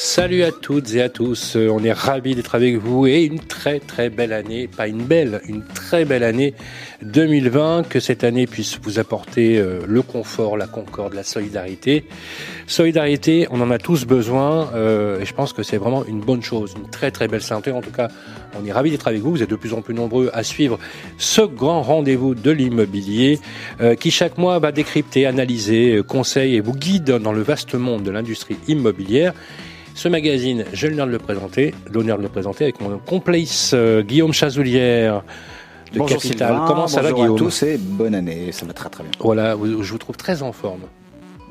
Salut à toutes et à tous, on est ravis d'être avec vous et une très très belle année, pas une belle, une très belle année 2020, que cette année puisse vous apporter euh, le confort, la concorde, la solidarité. Solidarité, on en a tous besoin euh, et je pense que c'est vraiment une bonne chose, une très très belle santé. En tout cas, on est ravis d'être avec vous, vous êtes de plus en plus nombreux à suivre ce grand rendez-vous de l'immobilier euh, qui chaque mois va décrypter, analyser, conseille et vous guide dans le vaste monde de l'industrie immobilière. Ce magazine, j'ai l'honneur de le présenter, l'honneur de le présenter avec mon complice euh, Guillaume Chazoulière de bonjour Capital. Sylvain, Comment ça va Guillaume à tous et bonne année, ça va très très bien. Voilà, je vous trouve très en forme.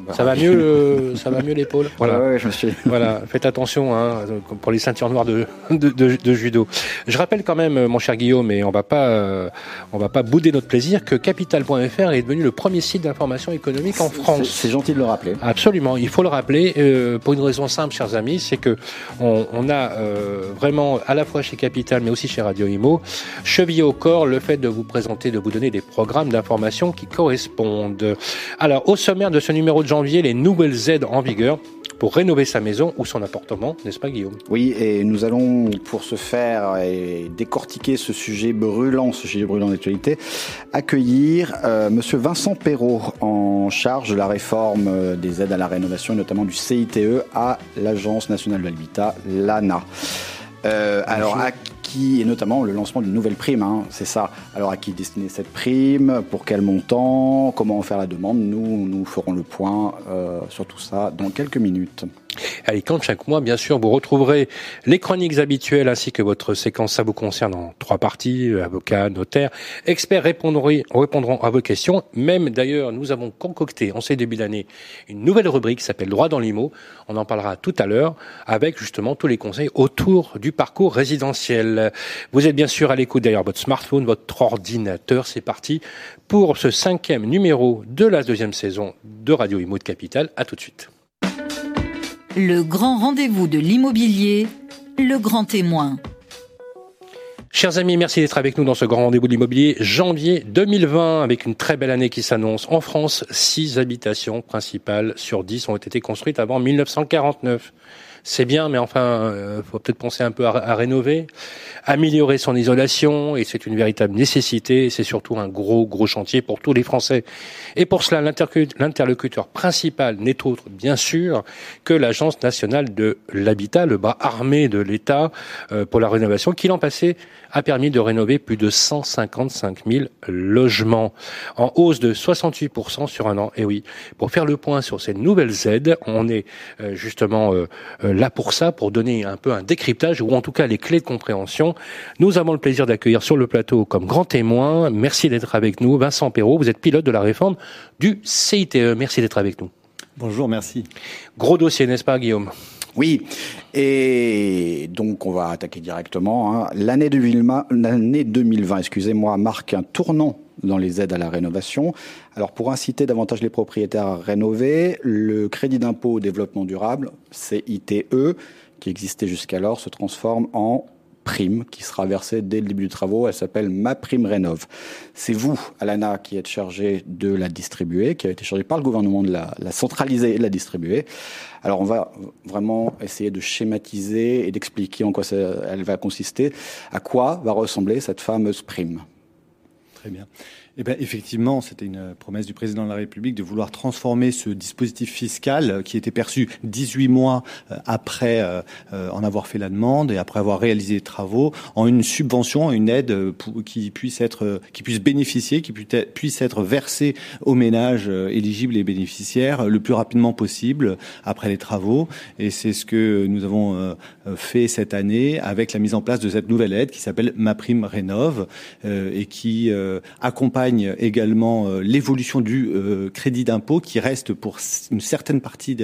Bah, Ça va mieux, le- ça va mieux l'épaule. Voilà. Ouais, ouais, je me suis. Voilà, faites attention hein, pour les ceintures noires de, de, de- de judo. Je rappelle quand même, mon cher Guillaume, et on va pas, euh, on va pas bouder notre plaisir, que Capital.fr est devenu le premier site d'information économique en France. C'est gentil de le rappeler. Absolument, il faut le rappeler euh, pour une raison simple, chers amis, c'est que on, on a euh, vraiment à la fois chez Capital, mais aussi chez Radio Imo, chevillé au corps le fait de vous présenter, de vous donner des programmes d'information qui correspondent. Alors, au sommaire de ce numéro de janvier, les nouvelles aides en vigueur pour rénover sa maison ou son appartement, n'est-ce pas Guillaume? Oui, et nous allons, pour ce faire et décortiquer ce sujet brûlant, ce sujet brûlant d'actualité, accueillir euh, Monsieur Vincent Perrault, en charge de la réforme euh, des aides à la rénovation, et notamment du CITE à l'Agence nationale de l'habitat, l'ANA. Euh, alors, à qui, et notamment le lancement d'une nouvelle prime, hein, c'est ça. Alors, à qui destiner cette prime Pour quel montant Comment en faire la demande Nous, nous ferons le point euh, sur tout ça dans quelques minutes. Allez, quand chaque mois, bien sûr, vous retrouverez les chroniques habituelles ainsi que votre séquence. Ça vous concerne en trois parties, avocats, notaires. Experts répondront, à vos questions. Même d'ailleurs, nous avons concocté en ces débuts d'année une nouvelle rubrique qui s'appelle Droit dans l'IMO. On en parlera tout à l'heure avec justement tous les conseils autour du parcours résidentiel. Vous êtes bien sûr à l'écoute derrière votre smartphone, votre ordinateur. C'est parti pour ce cinquième numéro de la deuxième saison de Radio Imo de Capital. À tout de suite. Le grand rendez-vous de l'immobilier, le grand témoin. Chers amis, merci d'être avec nous dans ce grand rendez-vous de l'immobilier janvier 2020 avec une très belle année qui s'annonce. En France, 6 habitations principales sur 10 ont été construites avant 1949. C'est bien, mais enfin, euh, faut peut-être penser un peu à, rénover, améliorer son isolation, et c'est une véritable nécessité. et C'est surtout un gros, gros chantier pour tous les Français. Et pour cela, l'interlocuteur principal n'est autre, bien sûr, que l'Agence nationale de l'habitat, le bras armé de l'État euh, pour la rénovation, qui l'an passé a permis de rénover plus de 155 000 logements, en hausse de 68% sur un an. Et oui, pour faire le point sur ces nouvelles aides, on est euh, justement euh, euh, là pour ça, pour donner un peu un décryptage, ou en tout cas les clés de compréhension. Nous avons le plaisir d'accueillir sur le plateau comme grand témoin, merci d'être avec nous, Vincent Perrault, vous êtes pilote de la réforme du CITE. Merci d'être avec nous. Bonjour, merci. Gros dossier, n'est-ce pas Guillaume? Oui, et donc on va attaquer directement. hein. L'année 2020, l'année 2020, excusez-moi, marque un tournant dans les aides à la rénovation. Alors pour inciter davantage les propriétaires à rénover, le crédit d'impôt au développement durable, CITE, qui existait jusqu'alors, se transforme en prime qui sera versée dès le début du travaux. Elle s'appelle Ma Prime Rénov. C'est vous, Alana, qui êtes chargé de la distribuer, qui a été chargé par le gouvernement de la, la centraliser et de la distribuer. Alors on va vraiment essayer de schématiser et d'expliquer en quoi ça, elle va consister, à quoi va ressembler cette fameuse prime? Très bien. Eh bien, effectivement, c'était une promesse du président de la République de vouloir transformer ce dispositif fiscal euh, qui était perçu 18 mois euh, après euh, en avoir fait la demande et après avoir réalisé les travaux en une subvention, une aide qui puisse être, qui puisse bénéficier, qui puisse être- versée aux ménages éligibles et bénéficiaires le plus rapidement possible après les travaux. Et c'est ce que nous avons fait cette année avec la mise en place de cette nouvelle aide qui s'appelle Ma Prime Rénov et qui accompagne accompagne également l'évolution du crédit d'impôt qui reste pour une certaine partie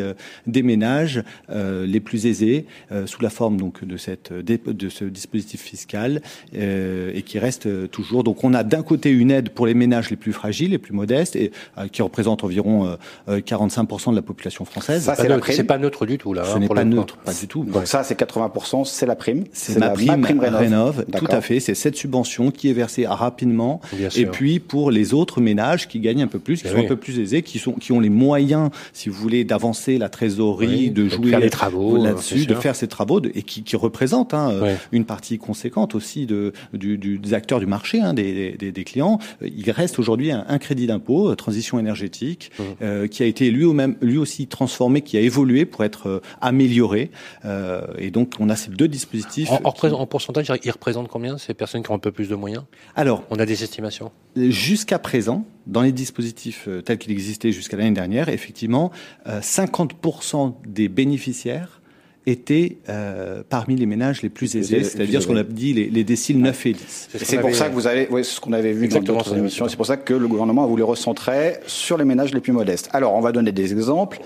des ménages les plus aisés sous la forme donc de cette de ce dispositif fiscal et qui reste toujours. Donc on a d'un côté une aide pour les ménages les plus fragiles, les plus modestes et qui représente environ 45% de la population française. Ça, c'est pas neutre du tout là. Ce hein, n'est pas neutre, pas du tout. Donc ça, c'est 80%, c'est la prime. C'est la prime, prime rénov. Tout à fait. C'est cette subvention qui est versée rapidement. et puis pour les autres ménages qui gagnent un peu plus, qui sont un peu plus aisés, qui sont qui ont les moyens, si vous voulez, d'avancer la trésorerie, de jouer les travaux là-dessus, de faire ces travaux et qui, qui représentent hein, une partie conséquente aussi de du, du, des acteurs du marché, hein, des, des, des, clients. Il reste aujourd'hui un, un, crédit d'impôt, euh, transition énergétique, mmh. euh, qui a été lui, au même, lui aussi transformé, qui a évolué pour être euh, amélioré. Euh, et donc, on a ces deux dispositifs. En, en, pourcentage, ils représentent combien ces personnes qui ont un peu plus de moyens? Alors, on a des estimations? Jusqu'à présent, dans les dispositifs euh, tels qu'ils existaient jusqu'à l'année dernière, effectivement, 50% des bénéficiaires étaient euh, parmi les ménages les plus aisés, c'est-à-dire ce qu'on a dit les, les, déciles 9 et 10. C'est pour ça que vous avez, oui, ce qu'on avait vu Exactement dans d'autres émissions, c'est pour ça que le gouvernement a voulu recentrer sur les ménages les plus modestes. Alors, on va donner des exemples,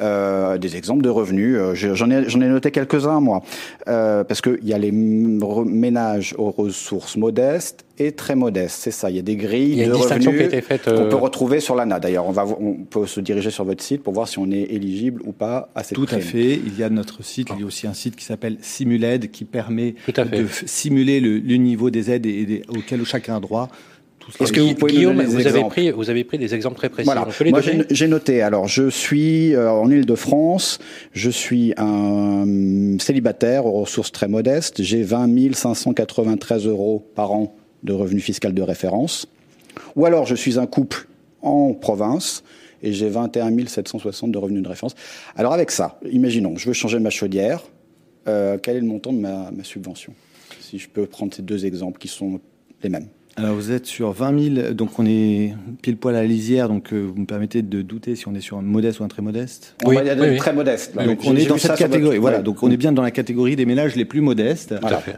euh, des exemples de revenus. Euh, j'en ai, noté quelques-uns, moi, euh, parce qu'il y a les ménages aux ressources modestes et très modestes. C'est ça. Il y a des grilles de revenus qu'on peut retrouver sur l'ANA. D'ailleurs, on va, on peut se diriger sur votre site pour voir si on est éligible ou pas à cette Tout à fait. Il y a notre site. Il y a aussi un site qui s'appelle Simuled qui permet de simuler le, le, niveau des aides et, auxquelles chacun a droit. Est-ce que vous pouvez Guillaume, vous avez pris, vous avez pris des exemples très précis. Voilà. Moi, j'ai noté. Alors, je suis euh, en Île-de-France. Je suis un célibataire aux ressources très modestes. J'ai 20 593 euros par an de revenus fiscal de référence. Ou alors, je suis un couple en province et j'ai 21 760 de revenus de référence. Alors, avec ça, imaginons, je veux changer ma chaudière. Euh, quel est le montant de ma, ma subvention? Si je peux prendre ces deux exemples qui sont les mêmes. Alors vous êtes sur 20 000, donc on est pile poil à la lisière, donc euh, vous me permettez de douter si on est sur un modeste ou un très modeste. Oui, il y a des très modestes. Donc on est dans cette catégorie. Voilà, donc on est bien dans la catégorie des ménages les plus modestes.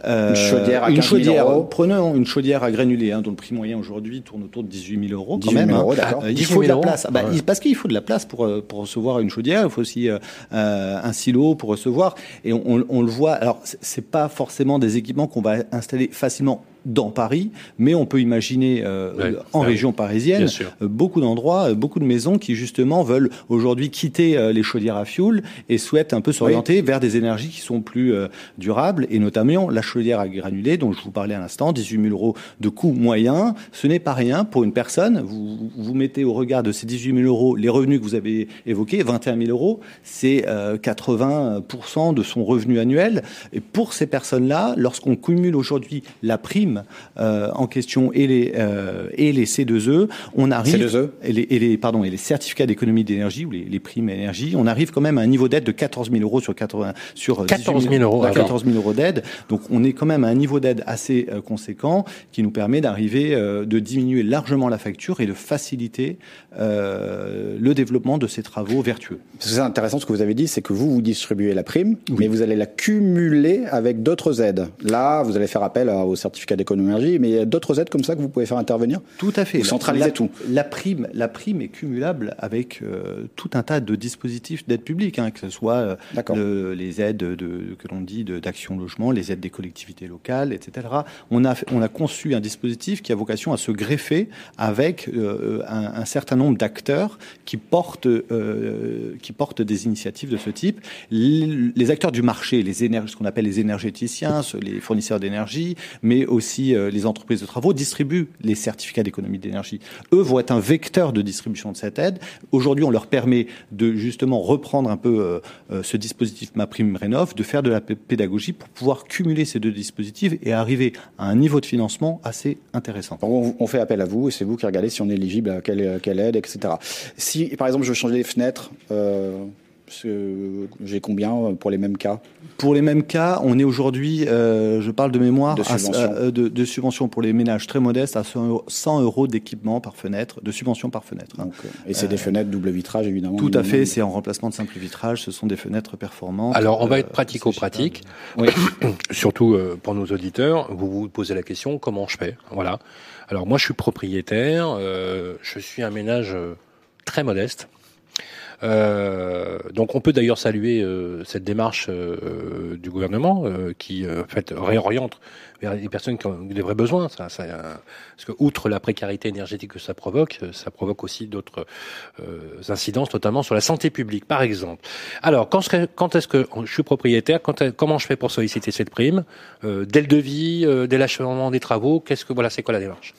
Euh, une chaudière à une chaudière, Prenons une chaudière à granulés, hein, dont le prix moyen aujourd'hui tourne autour de 18 000 euros quand 18 000 même. Hein. Euros, d'accord. Euh, il faut de la place. Bah, Parce qu'il faut de la place pour pour recevoir une chaudière. Il faut aussi euh, un silo pour recevoir. Et on, on, on le voit. Alors c'est pas forcément des équipements qu'on va installer facilement dans Paris, mais on peut imaginer euh, en région parisienne euh, beaucoup d'endroits, euh, beaucoup de maisons qui justement veulent aujourd'hui quitter les chaudières à fioul et souhaitent un peu s'orienter vers des énergies qui sont plus durables et notamment la chaudière à granulés dont je vous parlais à l'instant, 18 000 euros de coût moyen, ce n'est pas rien pour une personne. Vous, vous mettez au regard de ces 18 000 euros les revenus que vous avez évoqués, 21 000 euros, c'est 80% de son revenu annuel. Et pour ces personnes-là, lorsqu'on cumule aujourd'hui la prime euh, en question et les euh, et les C2E, on arrive C2E et les, et les pardon et les certificats d'économie d'énergie ou les, les, primes énergie, on arrive quand même à un niveau d'aide de 14 000 euros sur 80 sur 14 000 euros, 14 000 euros d'aide. Donc on est quand même à un niveau d'aide assez euh, conséquent qui nous permet d'arriver de diminuer largement la facture et de faciliter le développement de ces travaux vertueux. C'est intéressant ce que vous avez dit, c'est que vous vous distribuez la prime, mais vous allez la cumuler avec d'autres aides. Là, vous allez faire appel au certificat d'économie énergie, mais il y a d'autres aides comme ça que vous pouvez faire intervenir Tout à fait. Vous centralisez tout. La prime, la prime est cumulable avec euh, tout un tas de dispositifs d'aide publique, hein, que ce soit euh, les aides de, que l'on dit d'action logement, les aides des collectivités locales, etc. On a, on a conçu un dispositif qui a vocation à se greffer avec euh, un, un, certain nombre d'acteurs qui portent, qui portent des initiatives de ce type. Les, les acteurs du marché, les ce qu'on appelle les énergéticiens, les fournisseurs d'énergie, mais aussi euh, les entreprises de travaux distribuent les certificats d'économie d'énergie. Eux vont être un vecteur de distribution de cette aide. Aujourd'hui, on leur permet de justement reprendre un peu euh, euh, ce dispositif MaPrimeRénov, de faire de la pédagogie pour pouvoir cumuler ces deux dispositifs et arriver à un niveau de financement assez intéressant. On, fait appel à vous et c'est vous qui regardez si on est éligible à quelle aide, etc. Si, par exemple, je veux changer les fenêtres, J'ai combien pour les mêmes cas? Pour les mêmes cas, on est aujourd'hui, euh, je parle de mémoire, de subvention. Euh, de, subvention pour les ménages très modestes à 100 euros d'équipement par fenêtre, de subvention par fenêtre. Hein. et c'est des fenêtres double vitrage, évidemment Tout à fait, c'est en remplacement de simple vitrage, ce sont des fenêtres performantes. Alors, on va être pratico-pratique, oui. surtout pour nos auditeurs. Vous vous posez la question, comment je fais? Voilà. Alors, moi, je suis propriétaire, je suis un ménage très modeste. Euh, donc on peut d'ailleurs saluer euh, cette démarche euh, du gouvernement qui en fait réoriente vers les personnes qui ont des vrais besoins. Ça, ça, parce que outre la précarité énergétique que ça provoque, ça provoque aussi d'autres incidences, notamment sur la santé publique, par exemple. Alors quand, quand est-ce que je suis propriétaire quand, Comment je fais pour solliciter cette prime Dès le devis, dès l'achèvement des travaux Qu'est-ce que voilà, c'est quoi la démarche?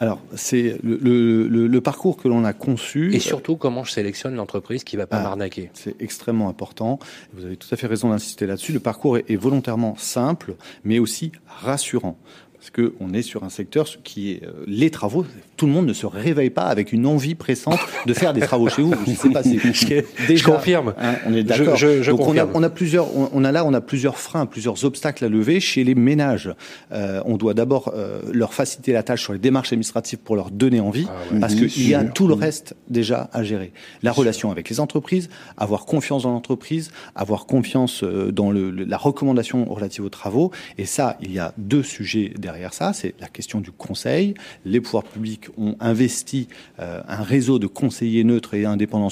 Alors, c'est le, parcours que l'on a conçu. Et surtout, comment je sélectionne l'entreprise qui ne va pas ah, m'arnaquer C'est extrêmement important. Vous avez tout à fait raison d'insister là-dessus. Le parcours est volontairement simple, mais aussi rassurant parce qu'on est sur un secteur qui est euh, les travaux. Tout le monde ne se réveille pas avec une envie pressante de faire des travaux chez vous. Je sais pas si je confirme. Hein, on est d'accord. Donc on a, on a, plusieurs, on a là, on a plusieurs freins, plusieurs obstacles à lever chez les ménages. Euh, on doit d'abord euh, leur faciliter la tâche sur les démarches administratives pour leur donner envie, ah parce qu'il y a tout le reste déjà à gérer. La relation avec les entreprises, avoir confiance dans l'entreprise, avoir confiance dans le, la recommandation relative aux travaux. Et ça, il y a deux sujets derrière derrière ça, c'est la question du conseil. Les pouvoirs publics ont investi euh, un réseau de conseillers neutres et indépendants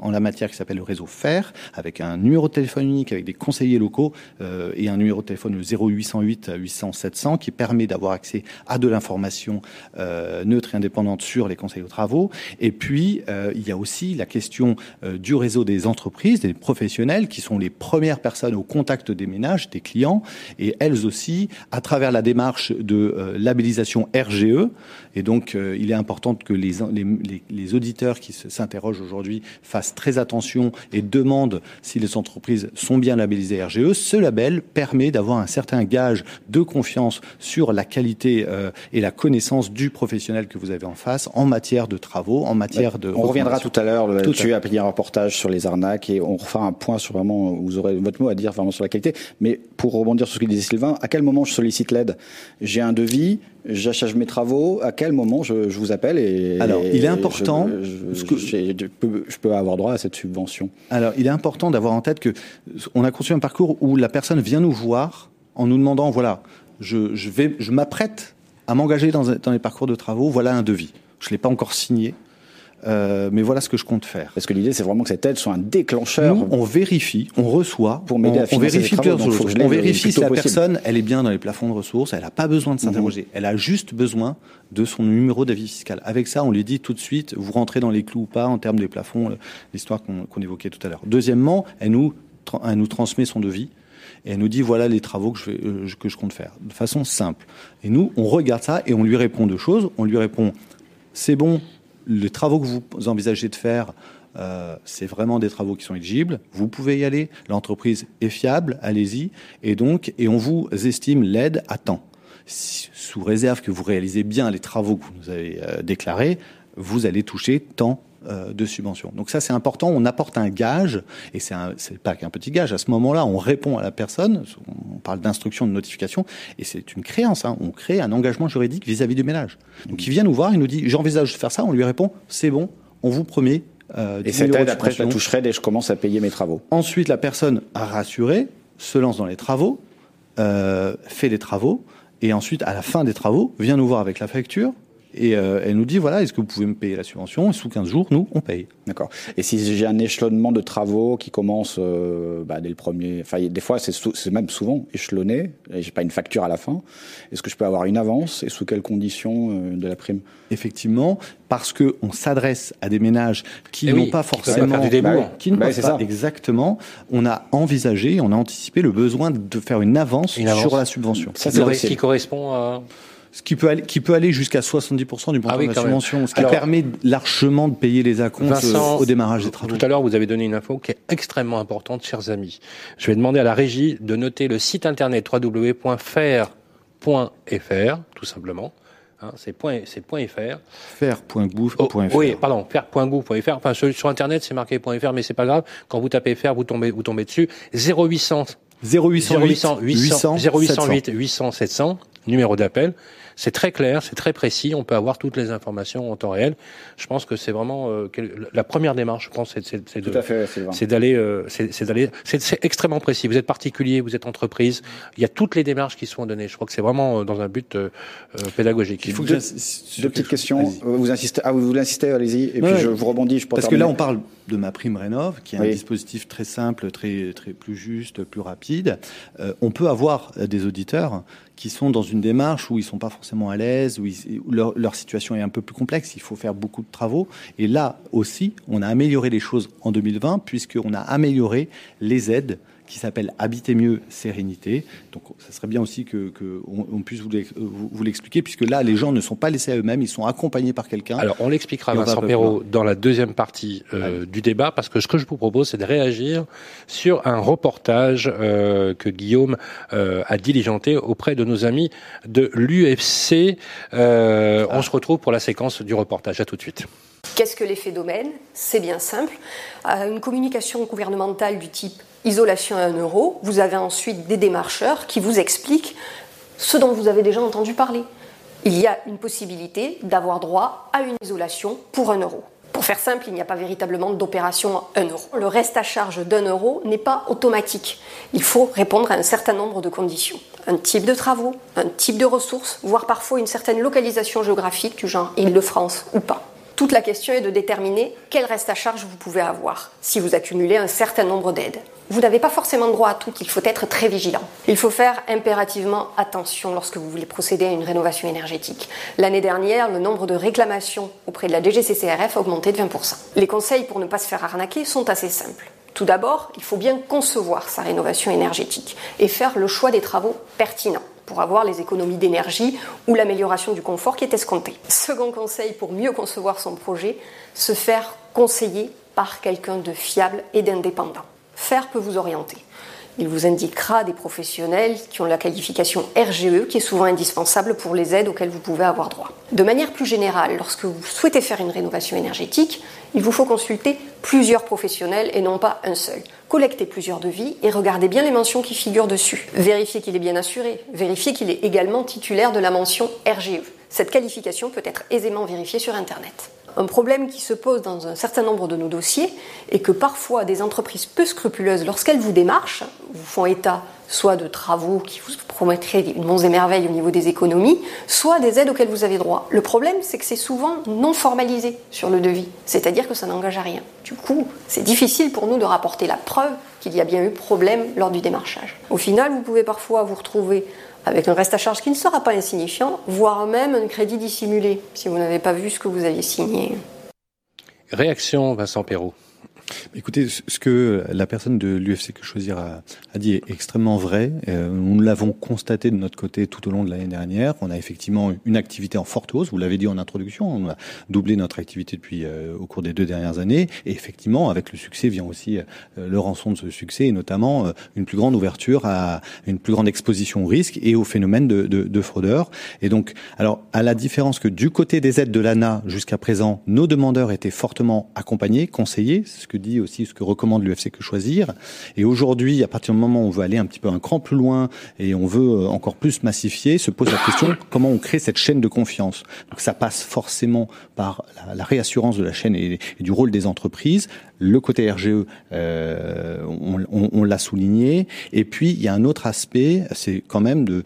en la matière qui s'appelle le réseau FAIR, avec un numéro de téléphone unique, avec des conseillers locaux euh, et un numéro de téléphone 0808 800 700 qui permet d'avoir accès à de l'information euh, neutre et indépendante sur les conseils aux travaux. Et puis, il y a aussi la question du réseau des entreprises, des professionnels, qui sont les premières personnes au contact des ménages, des clients, et elles aussi, à travers la démarche de euh, labellisation RGE. Et donc, euh, il est important que les, les, les auditeurs qui s'interrogent aujourd'hui fassent très attention et demandent si les entreprises sont bien labellisées RGE. Ce label permet d'avoir un certain gage de confiance sur la qualité euh, et la connaissance du professionnel que vous avez en face en matière de travaux, en matière de... On reviendra tout à l'heure là-dessus, après un reportage sur les arnaques et on refera un point sur vraiment, vous aurez votre mot à dire vraiment sur la qualité. Mais pour rebondir sur ce que disait Sylvain, à quel moment je sollicite l'aide? J'ai un devis, j'achète mes travaux, à quel moment je, vous appelle et Alors, il est important. Je, je, peux, avoir droit à cette subvention. Alors, il est important d'avoir en tête que on a conçu un parcours où la personne vient nous voir en nous demandant voilà, je, vais, je m'apprête à m'engager dans, dans les parcours de travaux, voilà un devis. Je l'ai pas encore signé. Euh, mais voilà ce que je compte faire. Parce que l'idée, c'est vraiment que cette aide soit un déclencheur. Nous, on vérifie, on reçoit, pour m'aider à on vérifie plusieurs choses. On vérifie si la personne, elle est bien dans les plafonds de ressources, elle n'a pas besoin de mhm. s'interroger, elle a juste besoin de son numéro d'avis fiscal. Avec ça, on lui dit tout de suite, vous rentrez dans les clous ou pas en termes des plafonds, euh, l'histoire qu'on évoquait tout à l'heure. Deuxièmement, elle nous, elle nous transmet son devis et elle nous dit voilà les travaux que je, vais, euh, que je compte faire de façon simple. Et nous, on regarde ça et on lui répond deux choses. On lui répond c'est bon, les travaux que vous envisagez de faire, euh, c'est vraiment des travaux qui sont éligibles. Vous pouvez y aller. L'entreprise est fiable. Allez-y. Et donc, et on vous estime l'aide à temps. Sous réserve que vous réalisez bien les travaux que vous nous avez euh, déclarés, vous allez toucher tant de subventions. Donc ça c'est important, on apporte un gage, et c'est pas qu'un petit gage, à ce moment-là on répond à la personne, on parle d'instruction, de notification, et c'est une créance, hein. on crée un engagement juridique vis-à-vis du ménage. Donc il vient nous voir, il nous dit j'envisage de faire ça, on lui répond c'est bon, on vous promet. Euh, et cette aide après je la toucherai dès je commence à payer mes travaux. Ensuite la personne a rassuré, se lance dans les travaux, euh, fait les travaux, et ensuite à la fin des travaux vient nous voir avec la facture, et euh, elle nous dit voilà, est-ce que vous pouvez me payer la subvention? Et sous 15 jours, nous, on paye. D'accord. Et si j'ai un échelonnement de travaux qui commence euh, bah, dès le premier, enfin des fois c'est même souvent échelonné, et j'ai pas une facture à la fin. Est-ce que je peux avoir une avance et sous quelles conditions euh, de la prime? Effectivement, parce que on s'adresse à des ménages qui eh n'ont pas forcément, du bah qui ne bah pas ça. exactement. On a envisagé, on a anticipé le besoin de faire une avance, sur la subvention. Ça, c'est ce qui correspond à ce qui peut aller, qui peut aller jusqu'à 70% du montant ah de la subvention, ce qui permet largement de payer les acomptes euh, au démarrage des travaux. Tout à l'heure, vous avez donné une info qui est extrêmement importante, chers amis. Je vais demander à la régie de noter le site internet www.faire.fr, tout simplement. Hein, c'est point, c'est point .fr. Faire.gouv.fr. Oh, oui, pardon, faire.gouv.fr. Enfin, sur, sur Internet, c'est marqué .fr, mais c'est pas grave. Quand vous tapez faire, vous tombez, vous tombez dessus. 0800 0808 800, 0808 800 700, numéro d'appel. C'est très clair, c'est très précis. On peut avoir toutes les informations en temps réel. Je pense que c'est vraiment euh, la première démarche. Je pense, c'est c'est d'aller, euh, c'est d'aller, c'est extrêmement précis. Vous êtes particulier, vous êtes entreprise. Il y a toutes les démarches qui sont données. Je crois que c'est vraiment euh, dans un but pédagogique. Il faut que deux petites questions. Vous insistez, ah, vous voulez insister, allez-y. Et puis je vous rebondis. Je Parce que là, on parle de ma prime rénov, qui est un dispositif très simple, très très plus juste, plus rapide. on peut avoir des auditeurs qui sont dans une démarche où ils sont pas forcément à l'aise, où, leur, leur, situation est un peu plus complexe, il faut faire beaucoup de travaux. Et là aussi, on a amélioré les choses en 2020, puisqu'on a amélioré les aides qui s'appelle Habiter mieux, sérénité. Donc, ça serait bien aussi que, on, puisse vous l'expliquer, puisque là, les gens ne sont pas laissés à eux-mêmes, ils sont accompagnés par quelqu'un. Alors, on l'expliquera, Vincent Perrault, dans la deuxième partie euh, du débat, parce que ce que je vous propose, c'est de réagir sur un reportage euh, que Guillaume euh, a diligenté auprès de nos amis de l'UFC. On ah. se retrouve pour la séquence du reportage. À tout de suite. Qu'est-ce que l'effet domaine? C'est bien simple. Une communication gouvernementale du type isolation à 1 euro, vous avez ensuite des démarcheurs qui vous expliquent ce dont vous avez déjà entendu parler. Il y a une possibilité d'avoir droit à une isolation pour 1 euro. Pour faire simple, il n'y a pas véritablement d'opération à 1 euro. Le reste à charge d'un euro n'est pas automatique. Il faut répondre à un certain nombre de conditions. Un type de travaux, un type de ressources, voire parfois une certaine localisation géographique du genre Île-de-France ou pas. Toute la question est de déterminer quel reste à charge vous pouvez avoir si vous accumulez un certain nombre d'aides. Vous n'avez pas forcément droit à tout, il faut être très vigilant. Il faut faire impérativement attention lorsque vous voulez procéder à une rénovation énergétique. L'année dernière, le nombre de réclamations auprès de la DGCCRF a augmenté de 20%. Les conseils pour ne pas se faire arnaquer sont assez simples. Tout d'abord, il faut bien concevoir sa rénovation énergétique et faire le choix des travaux pertinents pour avoir les économies d'énergie ou l'amélioration du confort qui est escompté. Second conseil pour mieux concevoir son projet, se faire conseiller par quelqu'un de fiable et d'indépendant. Faire peut vous orienter. Il vous indiquera des professionnels qui ont la qualification RGE, qui est souvent indispensable pour les aides auxquelles vous pouvez avoir droit. De manière plus générale, lorsque vous souhaitez faire une rénovation énergétique, il vous faut consulter plusieurs professionnels et non pas un seul. Collectez plusieurs devis et regardez bien les mentions qui figurent dessus. Vérifiez qu'il est bien assuré. Vérifiez qu'il est également titulaire de la mention RGE. Cette qualification peut être aisément vérifiée sur Internet un problème qui se pose dans un certain nombre de nos dossiers est que parfois des entreprises peu scrupuleuses, lorsqu'elles vous démarchent, vous font état soit de travaux qui vous promettraient une monts et au niveau des économies, soit des aides auxquelles vous avez droit. Le problème, c'est que c'est souvent non formalisé sur le devis, c'est-à-dire que ça n'engage à rien. Du coup, c'est difficile pour nous de rapporter la preuve qu'il y a bien eu problème lors du démarchage. Au final, vous pouvez parfois vous retrouver avec un reste à charge qui ne sera pas insignifiant, voire même un crédit dissimulé, si vous n'avez pas vu ce que vous aviez signé. Réaction, Vincent Perrault. Écoutez, ce que la personne de l'UFC que choisir a, dit est extrêmement vrai. Euh, nous l'avons constaté de notre côté tout au long de l'année dernière. On a effectivement une activité en forte hausse. Vous l'avez dit en introduction, on a doublé notre activité depuis euh, au cours des deux dernières années. Et effectivement, avec le succès vient aussi euh, le rançon de ce succès, et notamment une plus grande ouverture à une plus grande exposition au risque et au phénomène de, de, de fraudeurs. Et donc, alors à la différence que du côté des aides de l'ANA jusqu'à présent, nos demandeurs étaient fortement accompagnés, conseillés, ce que dit aussi ce que recommande l'UFC que choisir. Et aujourd'hui, à partir du moment où on veut aller un petit peu un cran plus loin et on veut euh, encore plus massifier, se pose la question comment on crée cette chaîne de confiance? Donc ça passe forcément par la, réassurance de la chaîne et, du rôle des entreprises. Le côté RGE, euh, on, l'a souligné. Et puis il y a un autre aspect, c'est quand même de,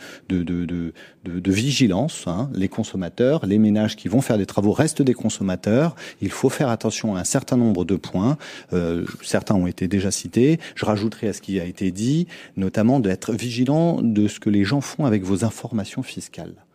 vigilance. Hein. Les consommateurs, les ménages qui vont faire des travaux restent des consommateurs. Il faut faire attention à un certain nombre de points. Euh, certains ont été déjà cités. Je rajouterai à ce qui a été dit, notamment d'être vigilant de ce que les gens font avec vos informations fiscales.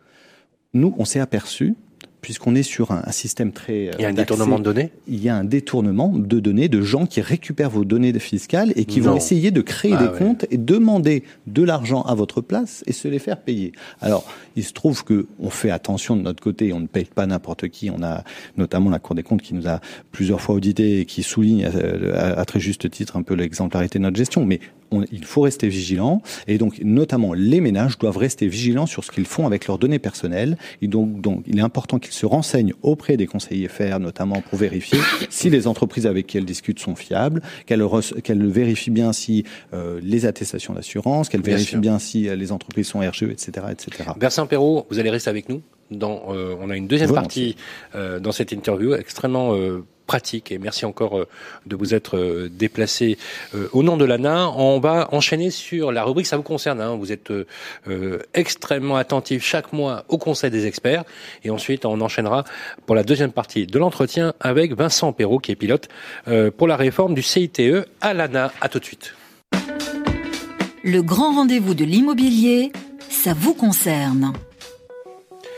Nous, on s'est aperçu puisqu'on est sur un, système très... Il y a un détournement de données? Il y a un détournement de données de gens qui récupèrent vos données fiscales et qui vont essayer de créer ah des comptes et demander de l'argent à votre place et se les faire payer. Alors, il se trouve que on fait attention de notre côté, on ne paye pas n'importe qui. On a notamment la Cour des comptes qui nous a plusieurs fois audité et qui souligne à, à très juste titre un peu l'exemplarité de notre gestion. Mais il faut rester vigilant. Et donc, notamment, les ménages doivent rester vigilants sur ce qu'ils font avec leurs données personnelles. Et donc, donc il est important qu'ils se renseignent auprès des conseillers FR, notamment pour vérifier si les entreprises avec qui elles discutent sont fiables, qu'elles vérifient bien si euh, les attestations d'assurance, qu'elles vérifient bien si euh, les entreprises sont RGE, etc., etc. Bersin Perrault, vous allez rester avec nous. Dans, euh, on a une deuxième partie dans cette interview extrêmement pratique. Et merci encore euh, de vous être euh, déplacé euh, au nom de l'ANA. On va enchaîner sur la rubrique, ça vous concerne. Hein. Vous êtes extrêmement attentif chaque mois au Conseil des experts. Et ensuite, on enchaînera pour la deuxième partie de l'entretien avec Vincent Perrault, qui est pilote pour la réforme du CITE à l'ANA. À tout de suite. Le grand rendez-vous de l'immobilier, ça vous concerne.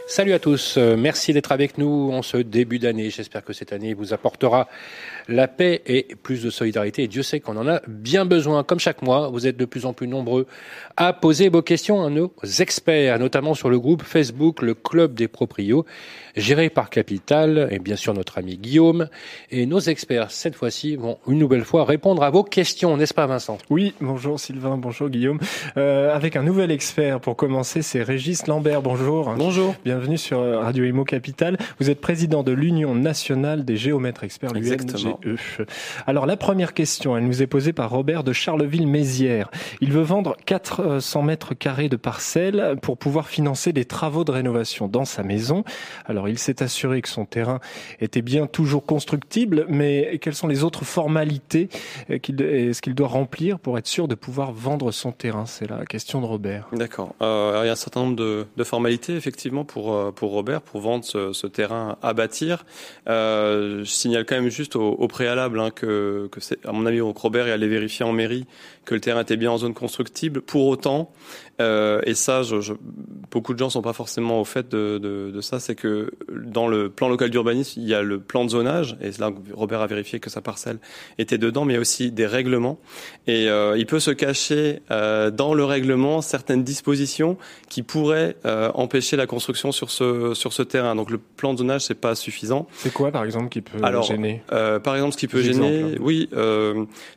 Salut à tous, euh, merci d'être avec nous en ce début d'année. J'espère que cette année vous apportera la paix et plus de solidarité. Et Dieu sait qu'on en a bien besoin. Comme chaque mois, vous êtes de plus en plus nombreux à poser vos questions à nos experts, notamment sur le groupe Facebook, le Club des Proprios géré par Capital et bien sûr notre ami Guillaume. Et nos experts, cette fois-ci, vont une nouvelle fois répondre à vos questions, n'est-ce pas Vincent? Oui, bonjour Sylvain, bonjour Guillaume. Euh, avec un nouvel expert pour commencer, c'est Régis Lambert, bonjour. Bonjour. Bienvenue sur Radio Imo Capital. Vous êtes président de l'Union nationale des géomètres experts, Alors la première question, elle nous est posée par Robert de Charleville-Mézières. Il veut vendre 400 mètres carrés de parcelles pour pouvoir financer des travaux de rénovation dans sa maison. Alors il s'est assuré que son terrain était bien toujours constructible, mais quelles sont les autres formalités euh, qu'il est-ce qu'il doit remplir pour être sûr de pouvoir vendre son terrain? C'est la question de Robert. D'accord. Euh, il y a un certain nombre de, formalités effectivement pour euh, pour Robert pour vendre ce, terrain à bâtir. je signale quand même juste au, préalable hein, que que c'est à mon avis Robert est allé vérifier en mairie que le terrain était bien en zone constructible. Pour autant, euh, et ça, je, je, beaucoup de gens sont pas forcément au fait de, de, de ça, c'est que dans le plan local d'urbanisme, il y a le plan de zonage, et là, Robert a vérifié que sa parcelle était dedans, mais il y a aussi des règlements. Et euh, il peut se cacher euh, dans le règlement certaines dispositions qui pourraient empêcher la construction sur ce sur ce terrain. Donc le plan de zonage, c'est pas suffisant. C'est quoi, par exemple, qui peut Alors, gêner? Par exemple, ce qui peut gêner, oui,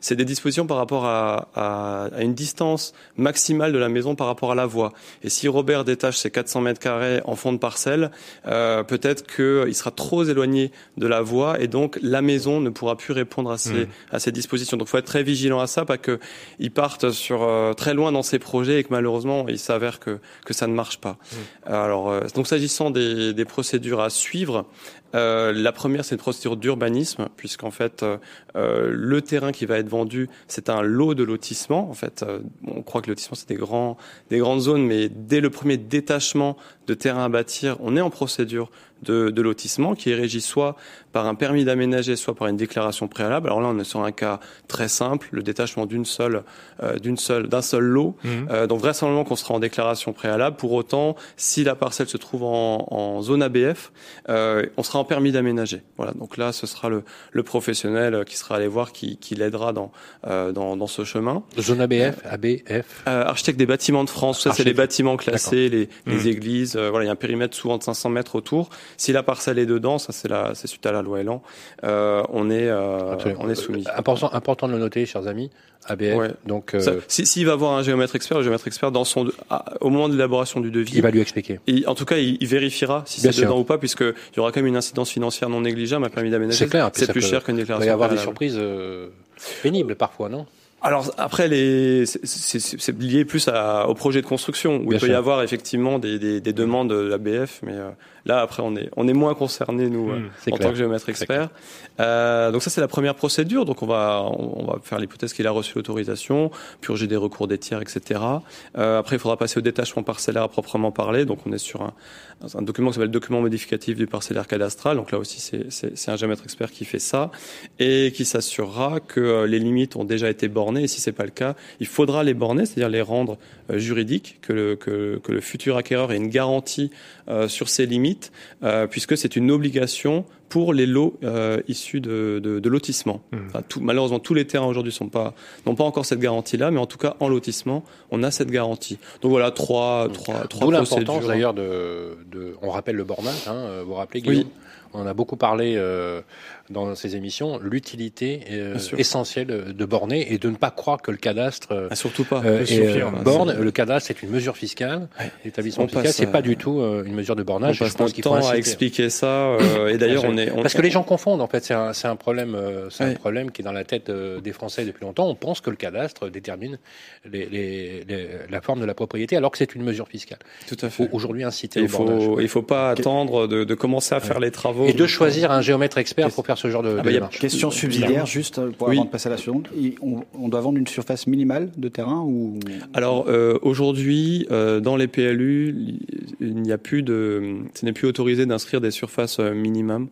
c'est des dispositions par rapport à, à, à une distance maximale de la maison par rapport à la voie. Et si Robert détache ses 400 mètres carrés en fond de parcelle, euh, peut-être qu'il sera trop éloigné de la voie et donc la maison ne pourra plus répondre à ces, mmh. à ces dispositions. Donc il faut être très vigilant à ça, pas qu'il parte sur euh, très loin dans ses projets et que malheureusement il s'avère que, que ça ne marche pas. Mmh. Alors euh, donc s'agissant des, des procédures à suivre, euh, la première, c'est une procédure d'urbanisme, puisqu'en fait, euh, euh, le terrain qui va être vendu, c'est un lot de lotissement. En fait, on croit que le lotissement, c'est des, grands, des grandes zones, mais dès le premier détachement de terrain à bâtir, on est en procédure de, de, lotissement qui est régi soit par un permis d'aménager, soit par une déclaration préalable. Alors là, on est sur un cas très simple, le détachement d'une seule, euh, d'une seule, d'un seul lot. Mhm. Euh, donc vraisemblablement qu'on sera en déclaration préalable. Pour autant, si la parcelle se trouve en, en zone ABF, euh, on sera en permis d'aménager. Voilà. Donc là, ce sera le, le professionnel qui sera allé voir, qui, qui l'aidera dans, euh, dans, dans ce chemin. Zone ABF, ABF. Euh, architecte des bâtiments de France. Ça, c'est les bâtiments classés, les, les mhm. églises. voilà, il y a un périmètre souvent de 500 mètres autour. Si la parcelle est dedans, ça c'est la, c'est suite à la loi Elan, euh, on est, euh, on est soumis. Important, important de le noter, chers amis. ABF. Donc, euh... s'il va voir un géomètre expert, le géomètre expert dans son, au moment de l'élaboration du devis, il va lui expliquer. Et, en tout cas, il, vérifiera si c'est dedans ou pas, puisque il y aura quand même une incidence financière non négligeable. Un permis c'est clair. C'est plus cher qu'une déclaration. Il va y avoir des surprises euh, pénibles parfois, non? Alors après, les, c'est lié plus à, au projet de construction où il peut y avoir effectivement des, des, des demandes de l'ABF, mais euh, là après on est on est moins concerné nous mmh, en tant que géomètre expert. Euh, donc ça c'est la première procédure. Donc on va on, va faire l'hypothèse qu'il a reçu l'autorisation, purger des recours des tiers, etc. Euh, après il faudra passer au détachement parcellaire à proprement parler. Donc on est sur un, un document qui s'appelle document modificatif du parcellaire cadastral. Donc là aussi c'est un géomètre expert qui fait ça et qui s'assurera que euh, les limites ont déjà été bornées et si c'est pas le cas, il faudra les borner, c'est-à-dire les rendre euh, juridiques, que le, que, que le futur acquéreur ait une garantie euh, sur ses limites, euh, puisque c'est une obligation pour les lots euh, issus de, de, de lotissement. Mmh. tout, malheureusement, tous les terrains aujourd'hui sont pas n'ont pas encore cette garantie-là, mais en tout cas en lotissement, on a cette garantie. Donc voilà trois trois trois D'où l'importance d'ailleurs de, de, on rappelle le bornage. Hein, vous vous rappelez Guillaume? Oui. On en a beaucoup parlé euh, dans ces émissions, l'utilité euh, essentielle de borner et de ne pas croire que le cadastre ah, surtout pas euh, euh borne. Le cadastre c'est une mesure fiscale, l'établissement fiscal c'est pas du tout une mesure de bornage. On passe je pense qu'il temps à expliquer ça. et d'ailleurs on est parce que les gens confondent en fait. C'est un, un, problème, c'est un problème qui est dans la tête des Français depuis longtemps. On pense que le cadastre détermine les, les, les, la forme de la propriété alors que c'est une mesure fiscale. Tout à fait. Aujourd'hui inciter il faut, Il faut pas attendre de, de commencer à faire les travaux. Et de choisir un géomètre expert pour faire ce genre de, ah bah, démarche. Question subsidiaire, juste euh, pour avant de passer à la seconde. On, on, doit vendre une surface minimale de terrain ou? Alors euh, aujourd'hui, euh, dans les PLU, il n'y a plus de, ce n'est plus autorisé d'inscrire des surfaces minimum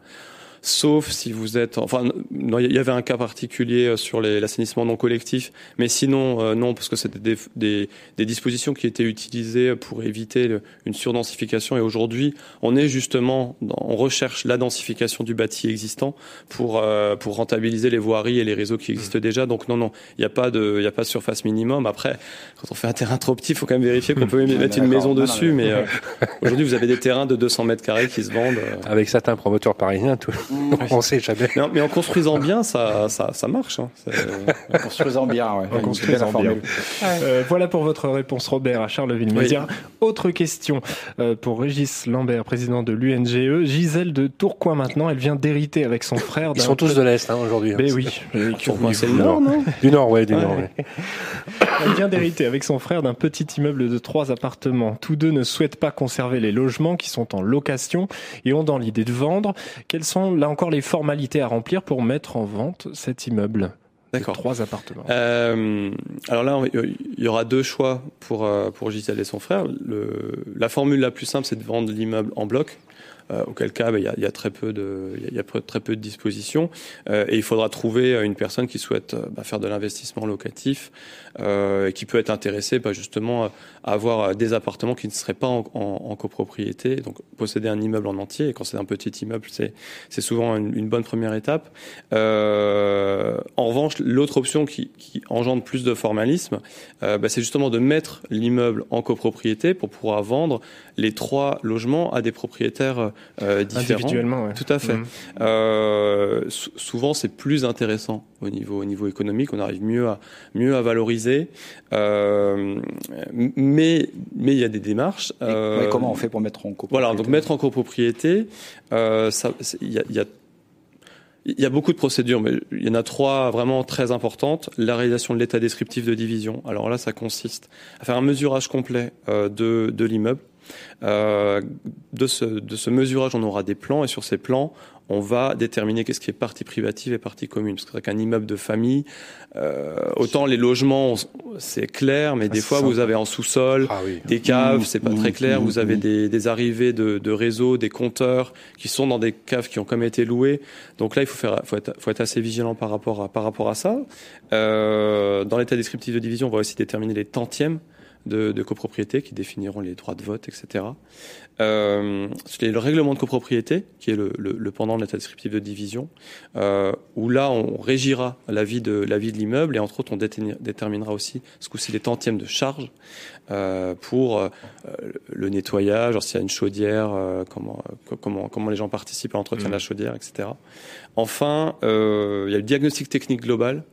sauf si vous êtes. Enfin, il y avait un cas particulier euh, sur l'assainissement non collectif, mais sinon, euh, non, parce que c'était des, des, des, dispositions qui étaient utilisées pour éviter une surdensification. Et aujourd'hui, on est justement, on recherche la densification du bâti existant pour euh, pour rentabiliser les voiries et les réseaux qui existent déjà. Donc non, non, il n'y a pas de, il y a pas de surface minimum. Après, quand on fait un terrain trop petit, il faut quand même vérifier qu'on peut mettre une maison dessus. Mais aujourd'hui, vous avez des terrains de 200 mètres carrés qui se vendent. Avec certains promoteurs parisiens, tout. On sait jamais. mais en construisant bien, ça, ça, ça marche. Hein. En construisant bien, ouais. En construisant bien. Euh, voilà pour votre réponse, Robert, à Charleville-Mézières. Autre question euh, pour Régis Lambert, président de l'UNGE. Gisèle de Tourcoing, maintenant, elle vient d'hériter avec son frère. Ils sont tous de l'Est hein, aujourd'hui. Hein. Mais oui. Tourcoing, c'est le Nord, non Du Nord, ouais, du Nord. Ouais. Elle vient d'hériter avec son frère d'un petit immeuble de trois appartements. Tous deux ne souhaitent pas conserver les logements qui sont en location et ont dans l'idée de vendre. Quelles sont là encore les formalités à remplir pour mettre en vente cet immeuble D'accord. Trois appartements. Euh, alors là, il y aura deux choix pour, euh, pour Gisèle et son frère. Le, la formule la plus simple, c'est de vendre l'immeuble en bloc. Euh, auquel cas bah, il y, a, y, a, très peu de il y a très peu de dispositions euh, et il faudra trouver une personne qui souhaite euh, bah, faire de l'investissement locatif euh, qui peut être intéressée bah, justement à avoir des appartements qui ne seraient pas en, en, en, copropriété donc posséder un immeuble en entier et quand c'est un petit immeuble c'est c'est souvent une, une, bonne première étape euh, en revanche l'autre option qui, qui, engendre plus de formalisme bah, c'est justement de mettre l'immeuble en copropriété pour pouvoir vendre les trois logements à des propriétaires euh, différents. Individuellement, ouais. Tout à fait. Mmh. Euh, souvent, c'est plus intéressant au niveau, au niveau économique. On arrive mieux à, mieux à valoriser. Euh, mais mais il y a des démarches. Euh, comment on fait pour mettre en copropriété Voilà, donc mettre en copropriété, euh, il y a, y a il y a beaucoup de procédures, mais il y en a trois vraiment très importantes. La réalisation de l'état descriptif de division. Alors là, ça consiste à faire un mesurage complet euh, de, de l'immeuble, euh, de, ce, de ce mesurage, on aura des plans et sur ces plans, on va déterminer qu'est-ce qui est partie privative et partie commune. Parce que c'est qu'un immeuble de famille, euh, autant les logements, c'est clair, mais ah, des fois vous avez en sous-sol ah, oui. des caves, c'est pas mmh, très clair. Mmh, vous avez mmh. des, des, arrivées de, de, réseaux, des compteurs qui sont dans des caves qui ont comme été louées. Donc là, il faut faire, faut être, faut être assez vigilant par rapport à, par rapport à ça. Euh, dans l'état descriptif de division, on va aussi déterminer les tantièmes de, de, copropriété qui définiront les droits de vote, etc. Euh, le règlement de copropriété, qui est le, le, le pendant de l'état descriptif de division, euh, où là on régira la vie de la vie de l'immeuble et entre autres on déterminera aussi ce coup-ci les tantièmes de charge euh, pour euh, le nettoyage, s'il y a une chaudière, euh, comment, comment comment les gens participent à l'entretien mmh. de la chaudière, etc. Enfin, euh, il y a le diagnostic technique global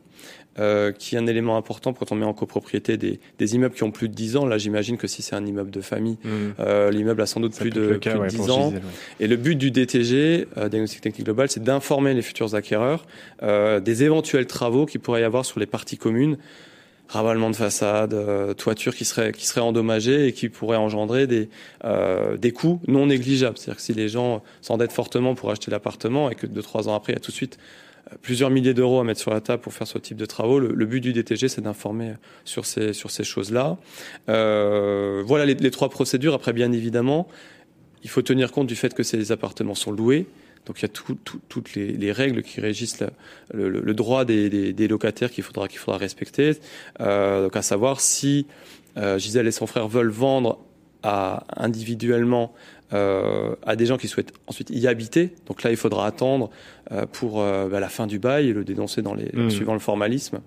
euh, qui est un élément important quand on met en copropriété des, des immeubles qui ont plus de 10 ans. Là, j'imagine que si c'est un immeuble de famille, mmh. euh, l'immeuble a sans doute plus de, cas, plus de 10 ouais, ans. Ouais. Et le but du DTG, euh, Diagnostic Technique Global, c'est d'informer les futurs acquéreurs euh, des éventuels travaux qui pourraient y avoir sur les parties communes ravalement de façade, euh, toiture qui serait qui serait endommagée et qui pourrait engendrer des euh, des coûts non négligeables. C'est-à-dire que si les gens s'endettent fortement pour acheter l'appartement et que deux trois ans après, il y a tout de suite plusieurs milliers d'euros à mettre sur la table pour faire ce type de travaux. Le, but du DTG, c'est d'informer sur ces, sur ces choses-là. Euh, voilà les, trois procédures. Après, bien évidemment, il faut tenir compte du fait que ces appartements sont loués. Donc il y a tout, tout, toutes les, les, règles qui régissent le, droit des, locataires qu'il faudra, qu'il faudra respecter. Euh, donc à savoir si euh, Gisèle et son frère veulent vendre individuellement euh, à des gens qui souhaitent ensuite y habiter. Donc là, il faudra attendre euh, pour euh, bah, la fin du bail et le dénoncer dans les, mmh. suivant le formalisme.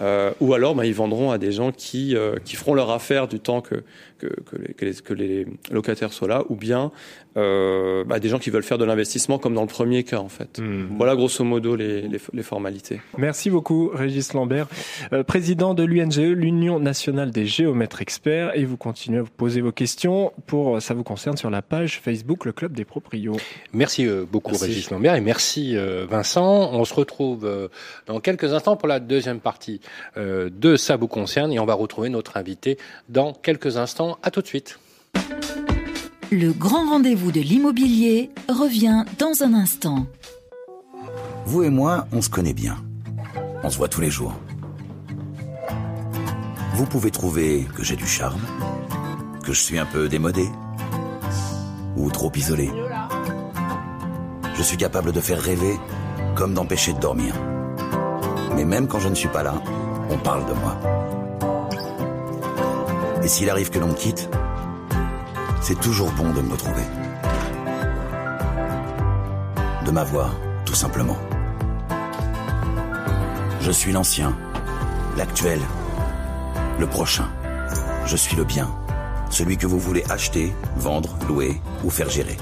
Euh, ou alors, bah, ils vendront à des gens qui, qui feront leur affaire du temps que, que, que, les, que, les, que les locataires soient là, ou bien euh, bah, des gens qui veulent faire de l'investissement, comme dans le premier cas, en fait. Mmh. Voilà, grosso modo, les, les, les, formalités. Merci beaucoup, Régis Lambert, euh, président de l'UNGE, l'Union nationale des géomètres experts, et vous continuez à vous poser vos questions pour ça vous concerne sur la page Facebook Le Club des Proprios. Merci beaucoup, merci. Régis Lambert, et merci euh, Vincent. On se retrouve euh, dans quelques instants pour la deuxième partie euh, de Ça vous concerne et on va retrouver notre invité dans quelques instants. À tout de suite. Le grand rendez-vous de l'immobilier revient dans un instant. Vous et moi, on se connaît bien. On se voit tous les jours. Vous pouvez trouver que j'ai du charme, que je suis un peu démodé ou trop isolé. Je suis capable de faire rêver comme d'empêcher de dormir. Mais même quand je ne suis pas là, on parle de moi. Et s'il arrive que l'on me quitte, c'est toujours bon de me retrouver. De m'avoir, tout simplement. Je suis l'ancien, l'actuel, le prochain. Je suis le bien, celui que vous voulez acheter, vendre, louer ou faire gérer.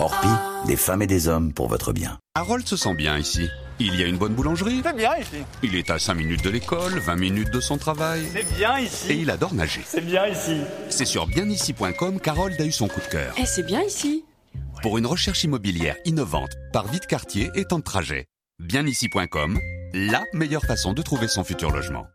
Orpi, des femmes et des hommes pour votre bien. Harold se sent bien ici. Il y a une bonne boulangerie. C'est bien ici. Il est à 5 minutes de l'école, 20 minutes de son travail. C'est bien ici. Et il adore nager. C'est bien ici. C'est sur bienici.com qu'Harold a eu son coup de cœur. Et c'est bien ici. Pour une recherche immobilière innovante, par vite quartier et temps de trajet. Bienici.com, la meilleure façon de trouver son futur logement.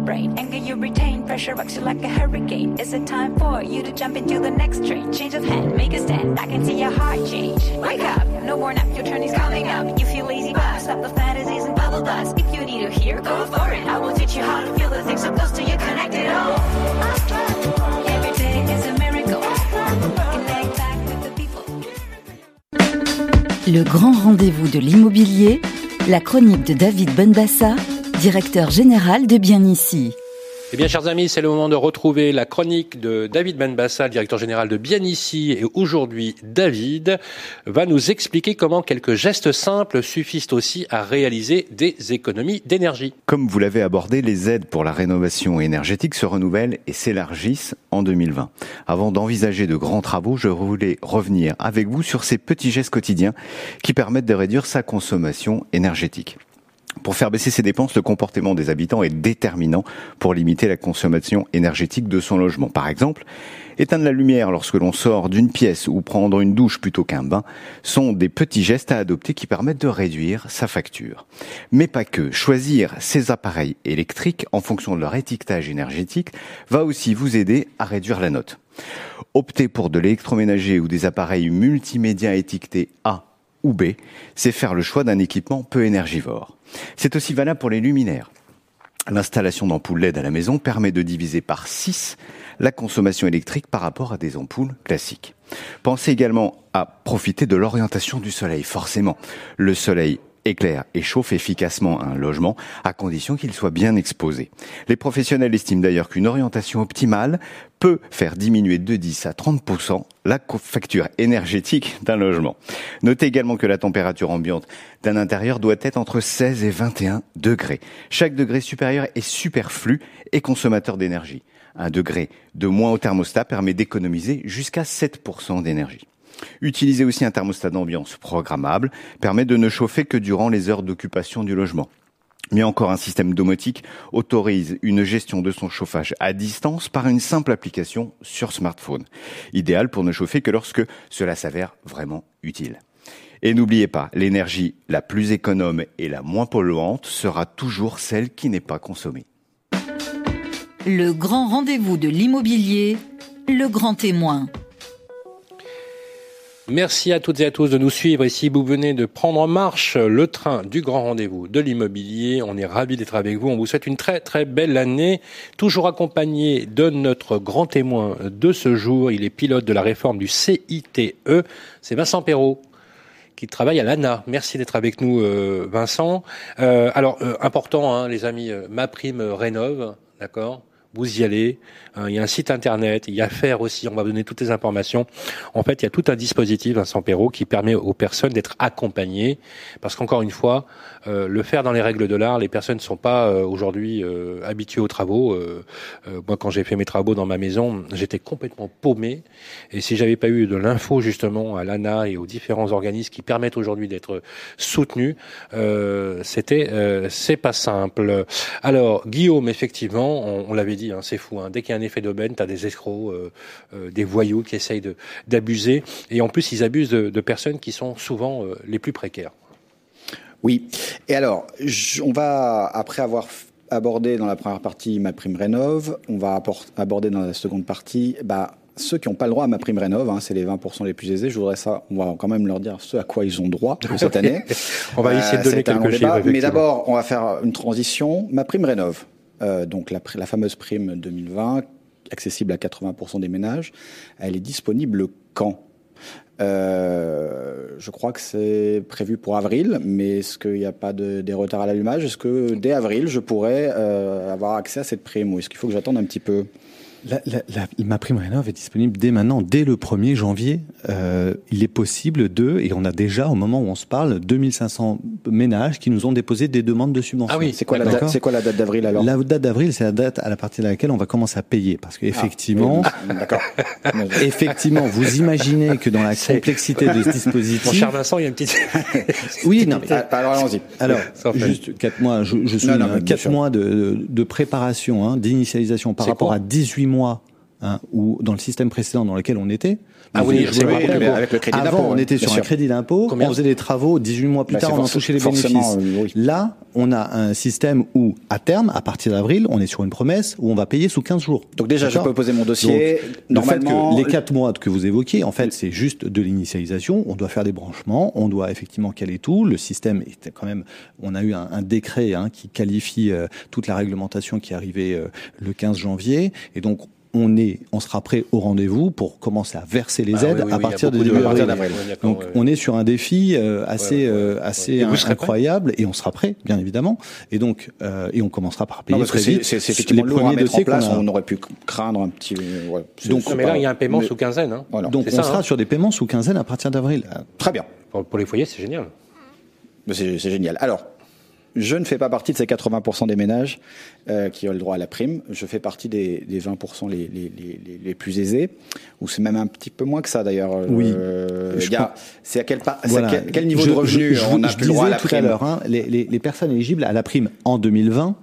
Your brain. Anger you retain, pressure rocks you like a hurricane. Is it time for you to jump into the next train? Change of hand, make a stand. I can see your heart change. Wake up, no more nap, your turn is coming up. You feel lazy, but stop the fantasies and bubble dust. If you need to hear, go for it. I will teach you how to feel the things so close to you, connected all. Every day is a miracle. Connect back with the people. Le grand rendez-vous de l'immobilier, la chronique de David Benbassa directeur général de Bien Ici. Eh bien, chers amis, c'est le moment de retrouver la chronique de David Benbassa, directeur général de Bien Ici. Et aujourd'hui, David va nous expliquer comment quelques gestes simples suffisent aussi à réaliser des économies d'énergie. Comme vous l'avez abordé, les aides pour la rénovation énergétique se renouvellent et s'élargissent en 2020. Avant d'envisager de grands travaux, je voulais revenir avec vous sur ces petits gestes quotidiens qui permettent de réduire sa consommation énergétique. Pour faire baisser ses dépenses, le comportement des habitants est déterminant pour limiter la consommation énergétique de son logement. Par exemple, éteindre la lumière lorsque l'on sort d'une pièce ou prendre une douche plutôt qu'un bain sont des petits gestes à adopter qui permettent de réduire sa facture. Mais pas que. Choisir ces appareils électriques en fonction de leur étiquetage énergétique va aussi vous aider à réduire la note. Opter pour de l'électroménager ou des appareils multimédia étiquetés A ou B, c'est faire le choix d'un équipement peu énergivore. C'est aussi valable pour les luminaires. L'installation d'ampoules LED à la maison permet de diviser par 6 la consommation électrique par rapport à des ampoules classiques. Pensez également à profiter de l'orientation du soleil. Forcément, le soleil éclaire et chauffe efficacement un logement à condition qu'il soit bien exposé. Les professionnels estiment d'ailleurs qu'une orientation optimale peut faire diminuer de 10 à 30% la facture énergétique d'un logement. Notez également que la température ambiante d'un intérieur doit être entre 16 et 21 degrés. Chaque degré supérieur est superflu et consommateur d'énergie. Un degré de moins au thermostat permet d'économiser jusqu'à 7% d'énergie. Utiliser aussi un thermostat d'ambiance programmable permet de ne chauffer que durant les heures d'occupation du logement. Mais encore un système domotique autorise une gestion de son chauffage à distance par une simple application sur smartphone. Idéal pour ne chauffer que lorsque cela s'avère vraiment utile. Et n'oubliez pas, l'énergie la plus économe et la moins polluante sera toujours celle qui n'est pas consommée. Le grand rendez-vous de l'immobilier, le grand témoin. Merci à toutes et à tous de nous suivre. Et si vous venez de prendre en marche le train du grand rendez-vous de l'immobilier, on est ravis d'être avec vous. On vous souhaite une très très belle année, toujours accompagné de notre grand témoin de ce jour. Il est pilote de la réforme du CITE. C'est Vincent Perrault qui travaille à l'ANA. Merci d'être avec nous, euh, Vincent. Euh, alors, euh, important, hein, les amis, ma prime rénove, d'accord? Vous y allez. Hein, il y a un site internet, il y a faire aussi, on va vous donner toutes les informations. En fait, il y a tout un dispositif, Vincent Perrault, qui permet aux personnes d'être accompagnées. Parce qu'encore une fois, euh, le faire dans les règles de l'art, les personnes ne sont pas euh, aujourd'hui euh, habituées aux travaux. moi, quand j'ai fait mes travaux dans ma maison, j'étais complètement paumé. Et si j'avais pas eu de l'info justement à l'ANA et aux différents organismes qui permettent aujourd'hui d'être soutenus, c'était c'est pas simple. Alors, Guillaume, effectivement, on, on l'avait Hein, c'est fou. Hein. Dès qu'il y a un effet d'aubaine, tu as des escrocs, euh, euh, des voyous qui essayent d'abuser. Et en plus, ils abusent de, personnes qui sont souvent euh, les plus précaires. Oui. Et alors, on va, après avoir abordé dans la première partie ma prime rénov, on va aborder dans la seconde partie bah, ceux qui n'ont pas le droit à ma prime rénov, hein, c'est les 20% les plus aisés. Je voudrais ça, on va quand même leur dire ce à quoi ils ont droit cette année. on va essayer de donner quelques chiffres. Mais d'abord, on va faire une transition. Ma prime rénov. Euh, donc la, fameuse prime 2020, accessible à 80% des ménages, elle est disponible quand? Euh, je crois que c'est prévu pour avril, mais est-ce qu'il n'y a pas de, des retards à l'allumage? Est-ce que dès avril, je pourrais euh, avoir accès à cette prime ou est-ce qu'il faut que j'attende un petit peu? La, la, la, ma prime rénov est disponible dès maintenant, dès le 1er janvier. Euh, il est possible de, et on a déjà, au moment où on se parle, 2500 ménages qui nous ont déposé des demandes de subvention. Ah oui, c'est quoi, la date, c'est quoi la date d'avril alors La date d'avril, c'est la date à la partir de laquelle on va commencer à payer. Parce qu'effectivement, ah, d'accord. effectivement, vous imaginez que dans la complexité de ce dispositif. Mon cher Vincent, il y a une petite. oui, non, mais, alors allons-y. Alors, juste 4 mois, je, je suis 4 mois de, de, préparation, hein, d'initialisation par rapport à 18 mois hein, ou dans le système précédent dans lequel on était. Ah oui, je rappelle, avec le crédit d'impôt. Avant, on était sur un crédit d'impôt, on faisait des travaux, 18 mois plus bah, tard, on en touchait les bénéfices. Euh, Là, on a un système où, à terme, à partir d'avril, on est sur une promesse où on va payer sous 15 jours. Donc déjà, je peux poser mon dossier. Donc, normalement, le fait que les 4 mois que vous évoquiez, en fait, c'est juste de l'initialisation. On doit faire des branchements, on doit effectivement caler tout. Le système est quand même, on a eu un, un décret hein, qui qualifie euh, toute la réglementation qui est arrivée euh, le 15 janvier. Et donc, on est, on sera prêt au rendez-vous pour commencer à verser les aides à partir de début avril. Donc on est sur un défi euh, assez euh, assez incroyable et on sera prêt bien évidemment et donc euh, et on commencera par payer très vite. C'est effectivement les premiers dossiers en place, on, aurait pu craindre un petit. donc mais là il y a un paiement sous quinzaine. Hein. Donc on sera hein. sur des paiements sous quinzaine à partir d'avril. Très bien. Pour, les foyers c'est génial. C'est génial. Alors je ne fais pas partie de ces 80% des ménages euh, qui ont le droit à la prime. Je fais partie des, des 20% les, les, les, les, plus aisés, ou c'est même un petit peu moins que ça d'ailleurs. Oui. Euh, c'est à quel, quel, quel, niveau de revenu on a plus le droit à la prime tout à l'heure, hein, les, les personnes éligibles à la prime en 2020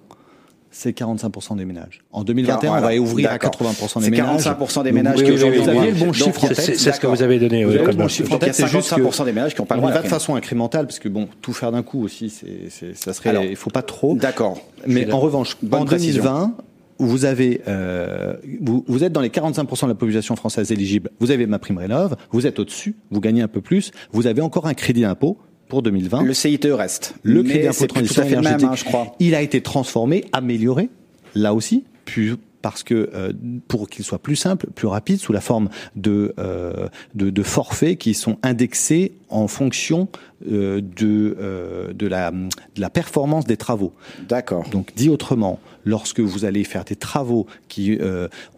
c'est 45% des ménages. En 2021, on va ouvrir à 80% des ménages. C'est 45% des ménages qui aujourd'hui Vous aviez le bon chiffre en tête. C'est ce que vous avez donné. Vous avez le bon chiffre en tête. C'est juste 45% des ménages qui n'ont pas le droit. On va de façon incrémentale parce que bon, tout faire d'un coup aussi, c'est, ça serait, il faut pas trop. D'accord. Mais en revanche, en 2020, vous avez, euh, vous, vous, êtes dans les 45% de la population française éligible. Vous avez ma prime rénov. Vous êtes au-dessus. Vous gagnez un peu plus. Vous avez encore un crédit d'impôt pour 2020. Le CITE reste. Le crédit d'impôt transition énergétique, même, hein, je crois. il a été transformé, amélioré là aussi, parce que euh, pour qu'il soit plus simple, plus rapide, sous la forme de, euh, de, forfaits qui sont indexés en fonction euh, de, de, la, de la performance des travaux. D'accord. Donc dit autrement, lorsque vous allez faire des travaux qui,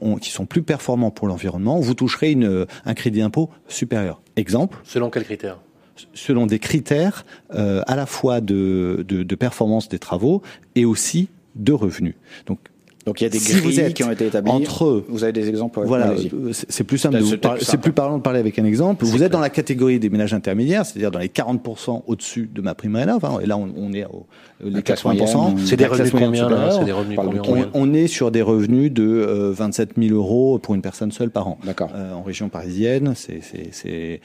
ont, qui sont plus performants pour l'environnement, vous toucherez une, un crédit d'impôt supérieur. Exemple. Selon quels critères? Selon des critères à la fois de, performance des travaux et aussi de revenus. Donc il y a des grilles qui ont été établies. Entre eux, vous avez des exemples. Voilà, c'est plus simple. C'est plus parlant de parler avec un exemple. Vous êtes dans la catégorie des ménages intermédiaires, c'est-à-dire dans les 40% au-dessus de ma prime rénov. Hein, et là, on, on est au, les 80%. C'est des revenus combien C'est des revenus combien on, est sur des revenus de euh, 27 000 euros pour une personne seule par an. D'accord. Euh, en région parisienne, c'est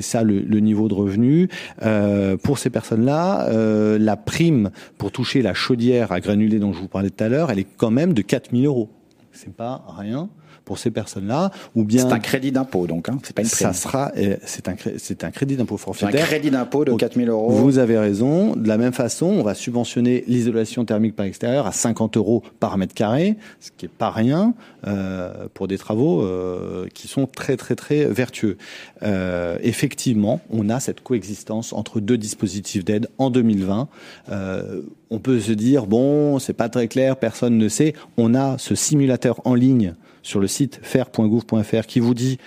ça le, le, niveau de revenu. Euh, pour ces personnes-là, euh, la prime pour toucher la chaudière à granulés dont je vous parlais tout à l'heure, elle est quand même de 4 000 euros. C'est pas rien. Pour ces personnes-là, ou bien c'est un crédit d'impôt donc, hein, c'est pas une. Ça sera, c'est un c'est un crédit d'impôt forfaitaire. Un crédit d'impôt de 4000 euros. Vous avez raison. De la même façon, on va subventionner l'isolation thermique par extérieur à 50 euros par mètre carré, ce qui est pas rien euh, pour des travaux euh, qui sont très très très vertueux. Euh, effectivement, on a cette coexistence entre deux dispositifs d'aide en 2020. Euh, on peut se dire bon, c'est pas très clair, personne ne sait. On a ce simulateur en ligne sur le site faire.gouv.fr qui vous dit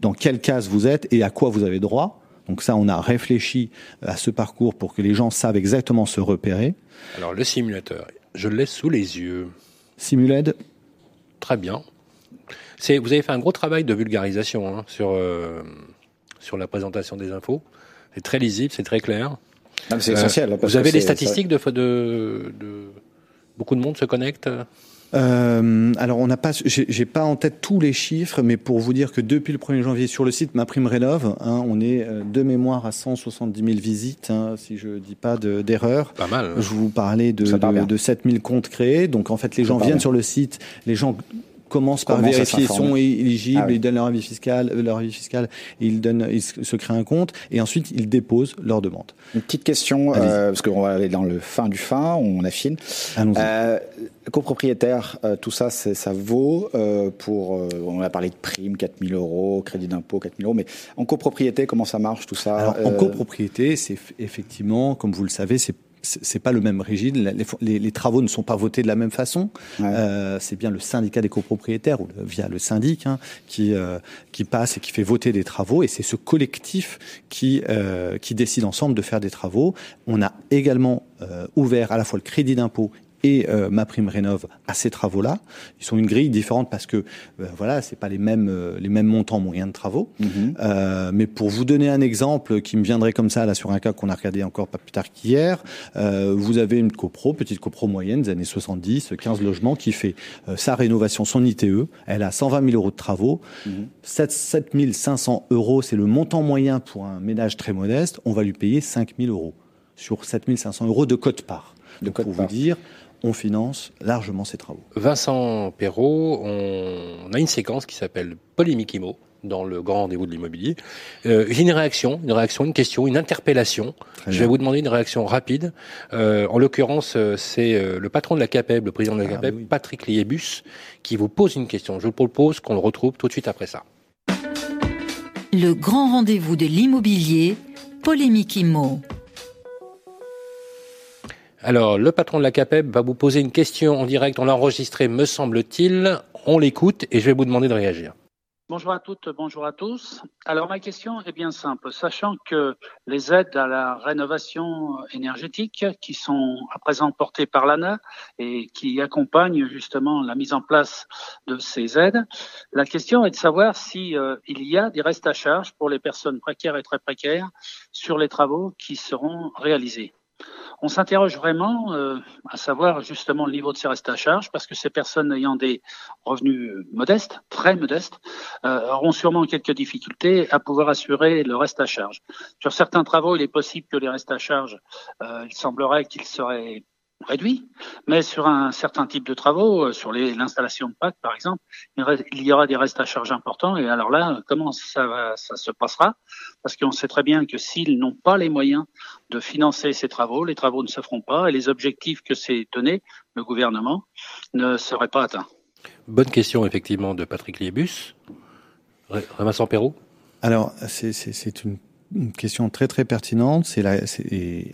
dans quelle case vous êtes et à quoi vous avez droit. Donc ça, on a réfléchi à ce parcours pour que les gens savent exactement se repérer. Alors le simulateur, je le laisse sous les yeux. Simuled Très bien. C'est, vous avez fait un gros travail de vulgarisation hein, sur, euh, sur la présentation des infos. C'est très lisible, c'est très clair. C'est essentiel. Euh, vous avez les statistiques de, de, de, Beaucoup de monde se connecte euh, alors on n'a pas, j'ai pas en tête tous les chiffres, mais pour vous dire que depuis le 1er janvier sur le site Ma Prime Rénov, hein, on est euh, de mémoire à 170 000 visites, hein, si je dis pas d'erreur. pas mal. Hein. Je vous parlais de, de, de 7 000 comptes créés, donc en fait les gens viennent sur le site, les gens commence par vérifier sont éligibles, ah ils donnent leur avis fiscal, euh, leur avis fiscal, ils donnent, ils se créent un compte et ensuite ils déposent leur demande. Une petite question euh, parce qu'on va aller dans le fin du fin, on affine. Euh, copropriétaire, euh, tout ça, ça vaut euh, pour. on a parlé de primes, 4000 euros, crédit d'impôt, 4000 euros, mais en copropriété, comment ça marche tout ça Alors, En copropriété, c'est effectivement, comme vous le savez, c'est c'est pas le même régime. Les, les, travaux ne sont pas votés de la même façon. Euh, c'est bien le syndicat des copropriétaires ou via le syndic hein, qui euh, qui passe et qui fait voter des travaux. Et c'est ce collectif qui euh, qui décide ensemble de faire des travaux. On a également ouvert à la fois le crédit d'impôt et euh, ma prime rénov à ces travaux-là. Ils sont une grille différente parce que euh, voilà, c'est pas les mêmes euh, les mêmes montants moyens de travaux. Euh, mais pour vous donner un exemple qui me viendrait comme ça là sur un cas qu'on a regardé encore pas plus tard qu'hier, vous avez une copro, petite copro moyenne des années 70, 15 logements qui fait sa rénovation, son ITE. Elle a 120 000 euros de travaux. Mhm. 7, 500 euros, c'est le montant moyen pour un ménage très modeste. On va lui payer 5 000 euros sur 7 500 euros de cote part. De pour vous dire, on finance largement ces travaux. Vincent Perrault, on a une séquence qui s'appelle Polémique IMO dans le grand rendez-vous de l'immobilier. Euh, j'ai une réaction, une réaction, une question, une interpellation. je vais vous demander une réaction rapide. Euh, en l'occurrence, euh, c'est le patron de la CAPEB, le président de la ah CAPEB, Patrick Liébus, qui vous pose une question. Je vous propose qu'on le retrouve tout de suite après ça. Le grand rendez-vous de l'immobilier, Polémique IMO. Alors, le patron de la CAPEB va vous poser une question en direct. On l'a enregistré, me semble-t-il. On l'écoute et je vais vous demander de réagir. Bonjour à toutes, bonjour à tous. Alors ma question est bien simple. Sachant que les aides à la rénovation énergétique qui sont à présent portées par l'ANA et qui accompagnent justement la mise en place de ces aides, la question est de savoir si euh, y a des restes à charge pour les personnes précaires et très précaires sur les travaux qui seront réalisés on s'interroge vraiment euh, à savoir justement le niveau de ces restes à charge, parce que ces personnes ayant des revenus modestes, très modestes, euh, auront sûrement quelques difficultés à pouvoir assurer le reste à charge. Sur certains travaux, il est possible que les restes à charge, euh, il semblerait qu'ils seraient réduit, mais sur un certain type de travaux, euh, sur l'installation de packs par exemple, il y aura des restes à charge importants. Et alors là, comment ça, ça se passera? Parce qu'on sait très bien que s'ils n'ont pas les moyens de financer ces travaux, les travaux ne se feront pas et les objectifs que s'est donné le gouvernement ne seraient pas atteints. Bonne question effectivement de Patrick Liebus. Vincent Perrault? Alors, c'est une une question très très pertinente. C'est la,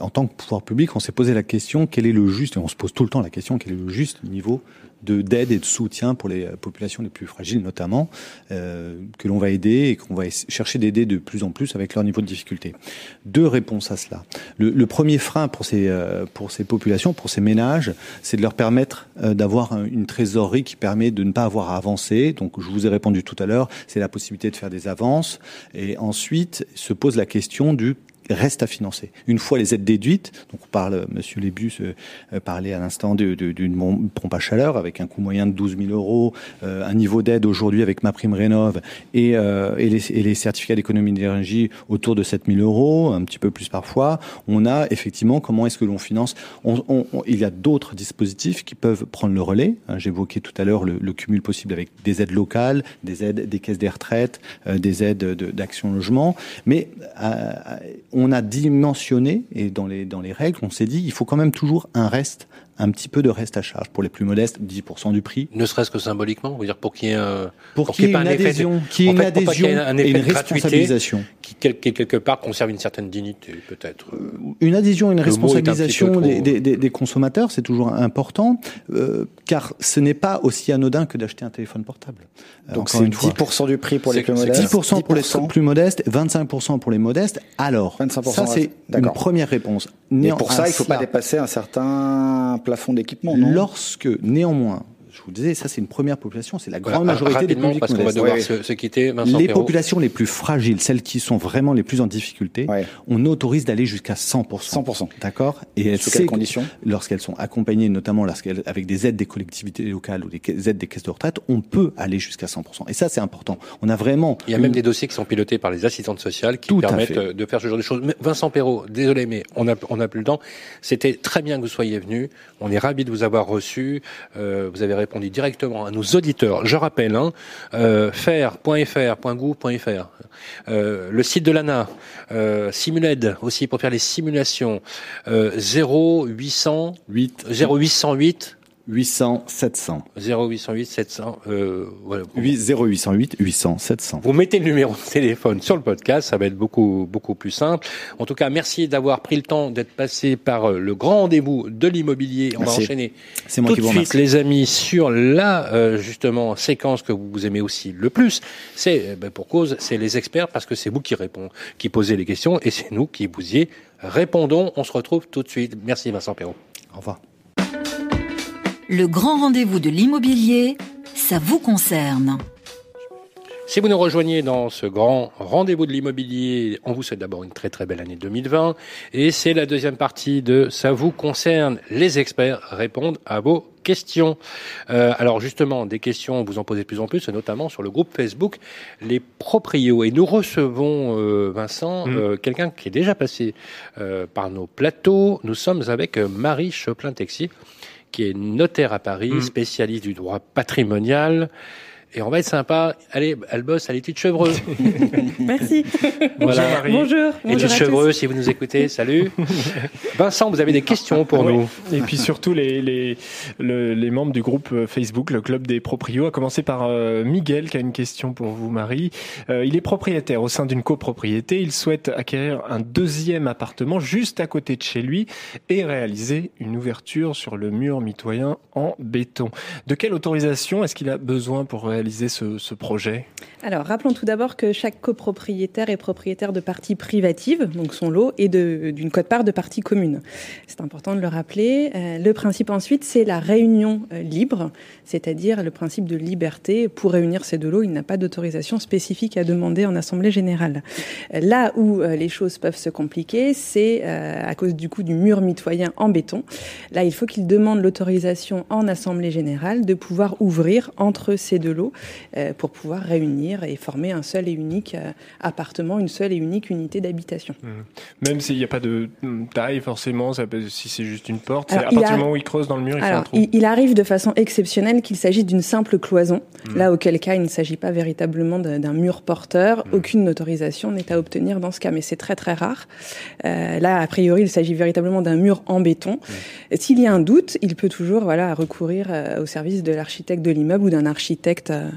en tant que pouvoir public, on s'est posé la question quel est le juste, et on se pose tout le temps la question quel est le juste niveau de d'aide et de soutien pour les populations les plus fragiles, notamment euh, que l'on va aider et qu'on va chercher d'aider de plus en plus avec leur niveau de difficulté. Deux réponses à cela. Le, le premier frein pour ces euh, pour ces populations, pour ces ménages, c'est de leur permettre euh, d'avoir une trésorerie qui permet de ne pas avoir à avancer. Donc, je vous ai répondu tout à l'heure, c'est la possibilité de faire des avances. Et ensuite, se pose la question du reste à financer. Une fois les aides déduites, donc on parle, Monsieur Lébus euh, parlait à l'instant d'une pompe à chaleur avec un coût moyen de 12 000 euros, un niveau d'aide aujourd'hui avec ma prime rénov et, et, les, et les certificats d'économie d'énergie autour de 7 000 euros, un petit peu plus parfois. On a effectivement comment est-ce que l'on finance? On, on, il y a d'autres dispositifs qui peuvent prendre le relais. Hein, j'évoquais tout à l'heure le, le, cumul possible avec des aides locales, des aides des caisses des retraites, euh, des aides d'action logement. Mais euh, on a dimensionné, et dans les, dans les règles, on s'est dit, il faut quand même toujours un reste un petit peu de reste à charge. Pour les plus modestes, 10% du prix. Ne serait-ce que symboliquement, vous dire pour qu'il y ait, un, pour, qu'il y ait une adhésion, qu'il y ait une adhésion et une responsabilisation. Qui, quelque part conserve une certaine dignité, peut-être. Euh, une adhésion et une responsabilisation des, des, des, consommateurs, c'est toujours important, euh, car ce n'est pas aussi anodin que d'acheter un téléphone portable. Donc c'est 10% du prix pour les plus modestes. 10%, pour les plus modestes, 25% pour les modestes. Alors, 25% ça c'est une première réponse. Mais pour ça, il ne faut pas dépasser un certain plafond d'équipement, Lorsque, néanmoins, je vous disais, ça c'est une première population, c'est la grande majorité des publics parce qu'on va devoir se, se, quitter. Vincent les populations les plus fragiles, celles qui sont vraiment les plus en difficulté, on autorise d'aller jusqu'à 100%. 100%. D'accord? Et sous quelles conditions? Lorsqu'elles sont accompagnées, notamment lorsqu'elles avec des aides des collectivités locales ou des aides des caisses de retraite, on peut aller jusqu'à 100%. Et ça c'est important. On a vraiment. Il y a même des dossiers qui sont pilotés par les assistantes sociales qui permettent de faire ce genre de choses. Vincent Perrault, désolé mais on a on a plus le temps. C'était très bien que vous soyez venu. On est ravis de vous avoir reçu. Euh, vous avez répondu directement à nos auditeurs. Je rappelle, hein, euh, faire.fr.gouv.fr, euh, le site de l'ANA, euh, Simuled aussi pour faire les simulations, euh, 0800 8 0808 800 700. 0808 700. Euh, voilà. 0808 800 700. Vous mettez le numéro de téléphone sur le podcast, ça va être beaucoup beaucoup plus simple. En tout cas, merci d'avoir pris le temps d'être passé par euh, le grand rendez-vous de l'immobilier. On va enchaîner C'est moi tout de suite, les amis, sur la euh, justement séquence que vous aimez aussi le plus. C'est euh, ben, pour cause, c'est les experts parce que c'est vous qui répondez, qui posez les questions et c'est nous qui vous y répondons. On se retrouve tout de suite. Merci Vincent Perrault. Au revoir. Le grand rendez-vous de l'immobilier, ça vous concerne. Si vous nous rejoignez dans ce grand rendez-vous de l'immobilier, on vous souhaite d'abord une très très belle année 2020 et c'est la deuxième partie de Ça vous concerne. Les experts répondent à vos questions. Euh, alors justement, des questions, vous en posez de plus en plus, notamment sur le groupe Facebook Les Proprios. Et nous recevons, euh, Vincent, mmh. euh, quelqu'un qui est déjà passé euh, par nos plateaux. Nous sommes avec Marie Choplin-Texier qui est notaire à Paris, mmh. spécialiste du droit patrimonial. Et on va être sympa. Allez, elle bosse à l'étude Chevreux. Merci. Voilà. Bonjour. Étude Chevreux, si vous nous écoutez, salut. Vincent, vous avez des questions pour nous. Et puis surtout les, les, les, membres du groupe euh, Facebook, le Club des Proprios, à commencer par euh, Miguel qui a une question pour vous, Marie. Euh, il est propriétaire au sein d'une copropriété. Il souhaite acquérir un deuxième appartement juste à côté de chez lui et réaliser une ouverture sur le mur mitoyen en béton. De quelle autorisation est-ce qu'il a besoin pour réaliser ce, projet? Alors, rappelons tout d'abord que chaque copropriétaire est propriétaire de parties privatives, donc son lot, et d'une cote-part de parties communes. C'est important de le rappeler. Euh, le principe ensuite, c'est la réunion euh, libre, c'est-à-dire le principe de liberté. Pour réunir ces deux lots, il n'a pas d'autorisation spécifique à demander en Assemblée générale. Euh, là où les choses peuvent se compliquer, c'est à cause du coup du mur mitoyen en béton. Là, il faut qu'il demande l'autorisation en Assemblée générale de pouvoir ouvrir entre ces deux lots pour pouvoir réunir et former un seul et unique appartement, une seule et unique unité d'habitation. Mmh. Même s'il n'y a pas de taille forcément, ça peut, si c'est juste une porte, à partir du moment où il creuse dans le mur, il alors, fait un trou. Il, il, arrive de façon exceptionnelle qu'il s'agisse d'une simple cloison, mmh. là auquel cas il ne s'agit pas véritablement d'un mur porteur, mmh. aucune autorisation n'est à obtenir dans ce cas, mais c'est très très rare. Euh, là, a priori, il s'agit véritablement d'un mur en béton. Mmh. S'il y a un doute, il peut toujours voilà recourir euh, au service de l'architecte de l'immeuble ou d'un architecte euh,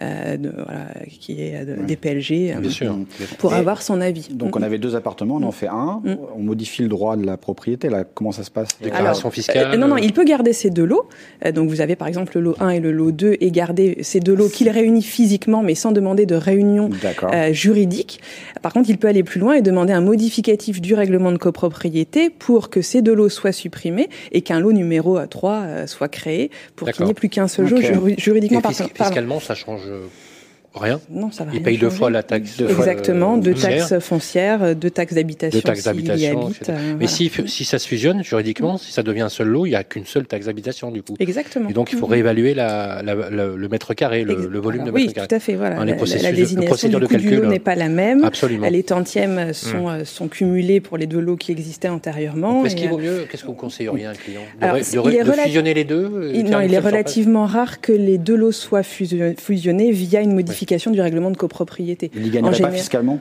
de, voilà, qui est euh, des PLG euh, Bien sûr. pour Et avoir son avis. Donc on avait deux appartements, on en fait un, on modifie le droit de la propriété. Là, comment ça se passe? Déclaration fiscale Non, non, il peut garder ces deux lots. donc vous avez par exemple le lot 1 et le lot 2 et garder ces deux lots qu'il réunit physiquement mais sans demander de réunion juridique. Par contre, il peut aller plus loin et demander un modificatif du règlement de copropriété pour que ces deux lots soient supprimés et qu'un lot numéro 3 soit créé pour qu'il n'y ait plus qu'un seul okay. lot juridiquement et Fiscalement, ça change large Rien Non, ça va Ils payent deux fois la taxe. Deux Exactement, deux taxes foncières, deux taxes d'habitation. Deux taxes d'habitation. Mais si, si ça se fusionne juridiquement, si ça devient un seul lot, il n'y a qu'une seule taxe d'habitation du coup. Exactement. Et donc il faut réévaluer la, le mètre carré, le, volume de mètre carré. Oui, tout à fait. Voilà. la, la, désignation du, coût du lot n'est pas la même. Absolument. Les tantièmes sont, mmh. sont cumulés pour les deux lots qui existaient antérieurement. Est-ce qu'il vaut mieux? Qu'est-ce que vous conseilleriez à un client? De, de, de fusionner les deux Non, il est relativement rare que les deux lots soient fusionnés via une modification du règlement de copropriété. Il n'y gagnerait pas fiscalement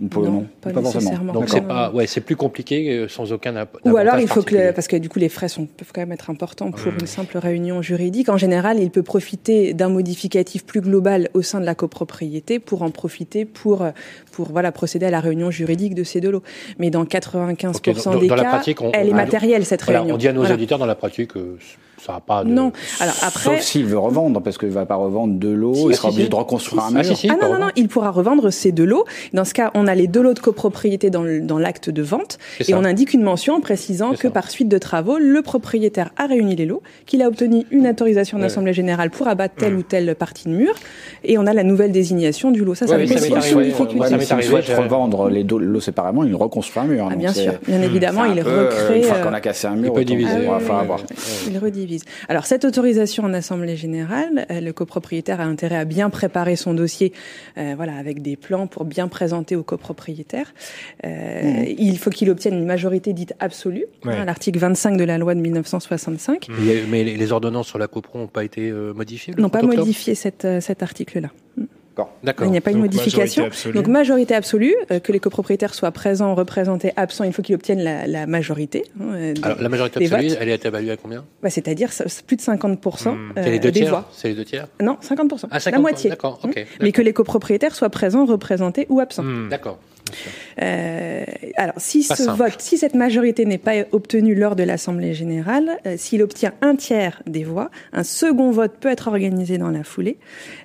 non, pas, pas nécessairement. Donc c'est pas, ouais, c'est plus compliqué euh, sans aucun Ou alors il faut que, parce que du coup les frais sont, peuvent quand même être importants pour mmh. une simple réunion juridique. En général, il peut profiter d'un modificatif plus global au sein de la copropriété pour en profiter pour, pour voilà procéder à la réunion juridique de ces deux lots. Mais dans 95% des cas, elle est matérielle cette réunion. On dit à nos auditeurs dans la pratique. Euh, ça n'a pas de... Non. Alors après... Sauf s'il veut revendre, parce qu'il ne va pas revendre deux lots, il sera obligé de reconstruire un mur. Ah, non, non, non, il pourra revendre ces deux lots. Dans ce cas, on a les deux lots de copropriété dans l'acte de vente, et on indique une mention en précisant que par suite de travaux, le propriétaire a réuni les lots, qu'il a obtenu une autorisation d'assemblée générale pour abattre telle ou telle partie de mur, et on a la nouvelle désignation du lot. Ça, ça ouais, aussi une S'il souhaite revendre les deux lots séparément, il reconstruit un mur. Ah, bien sûr, bien évidemment, il recrée... Une fois qu'on a cassé un mur, il peut diviser. Il redivise. Alors cette autorisation en assemblée générale, euh, le copropriétaire a intérêt à bien préparer son dossier, euh, voilà, avec des plans pour bien présenter au copropriétaire. Euh, mmh. Il faut qu'il obtienne une majorité dite absolue, hein, l'article 25 de la loi de 1965. Mais les ordonnances sur la copro n'ont pas été modifiées N'ont pas modifié cet article-là. Mmh. D'accord. Il n'y a pas une modification. Donc majorité absolue, euh, que les copropriétaires soient présents, représentés, absents, il faut qu'ils obtiennent la, la majorité. Hein, des, Alors la majorité absolue, elle est évaluée à combien bah, C'est-à-dire plus de 50% hmm. euh, les deux des tiers voix. C'est les deux tiers Non, 50%. Ah, 50 la moitié. D'accord, ok. Mais que les copropriétaires soient présents, représentés ou absents. Hmm. D'accord. Euh, alors, si ce vote, si cette majorité n'est pas obtenue lors de l'Assemblée générale, euh, s'il obtient un tiers des voix, un second vote peut être organisé dans la foulée.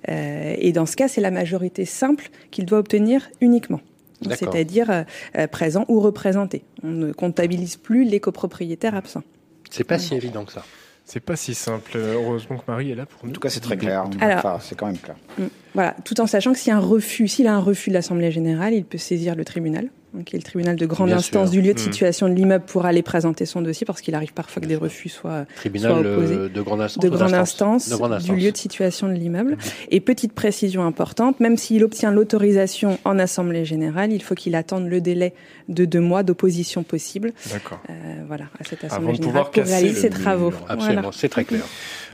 Euh, et dans ce cas, c'est la majorité simple qu'il doit obtenir uniquement. C'est-à-dire présent ou représenté. On ne comptabilise plus les copropriétaires absents. C'est pas si évident que ça. C'est pas si simple. Heureusement que Marie est là pour nous. En tout cas, c'est très clair. enfin, c'est quand même clair. Mm, voilà, tout en sachant que s'il y a un refus, s'il a un refus de l'Assemblée générale, il peut saisir le tribunal qui est le tribunal de grande instance du lieu de mmh. situation de l'immeuble pour aller présenter son dossier parce qu'il arrive parfois que des refus soient, tribunal euh, opposés. de grande instance, de grande instance, du lieu de situation de l'immeuble. Mmh. Et petite précision importante, même s'il obtient l'autorisation en assemblée générale, il faut qu'il attende le délai de deux mois d'opposition possible. D'accord. Euh, voilà, à cette assemblée générale pour réaliser ses travaux. Absolument, c'est très clair.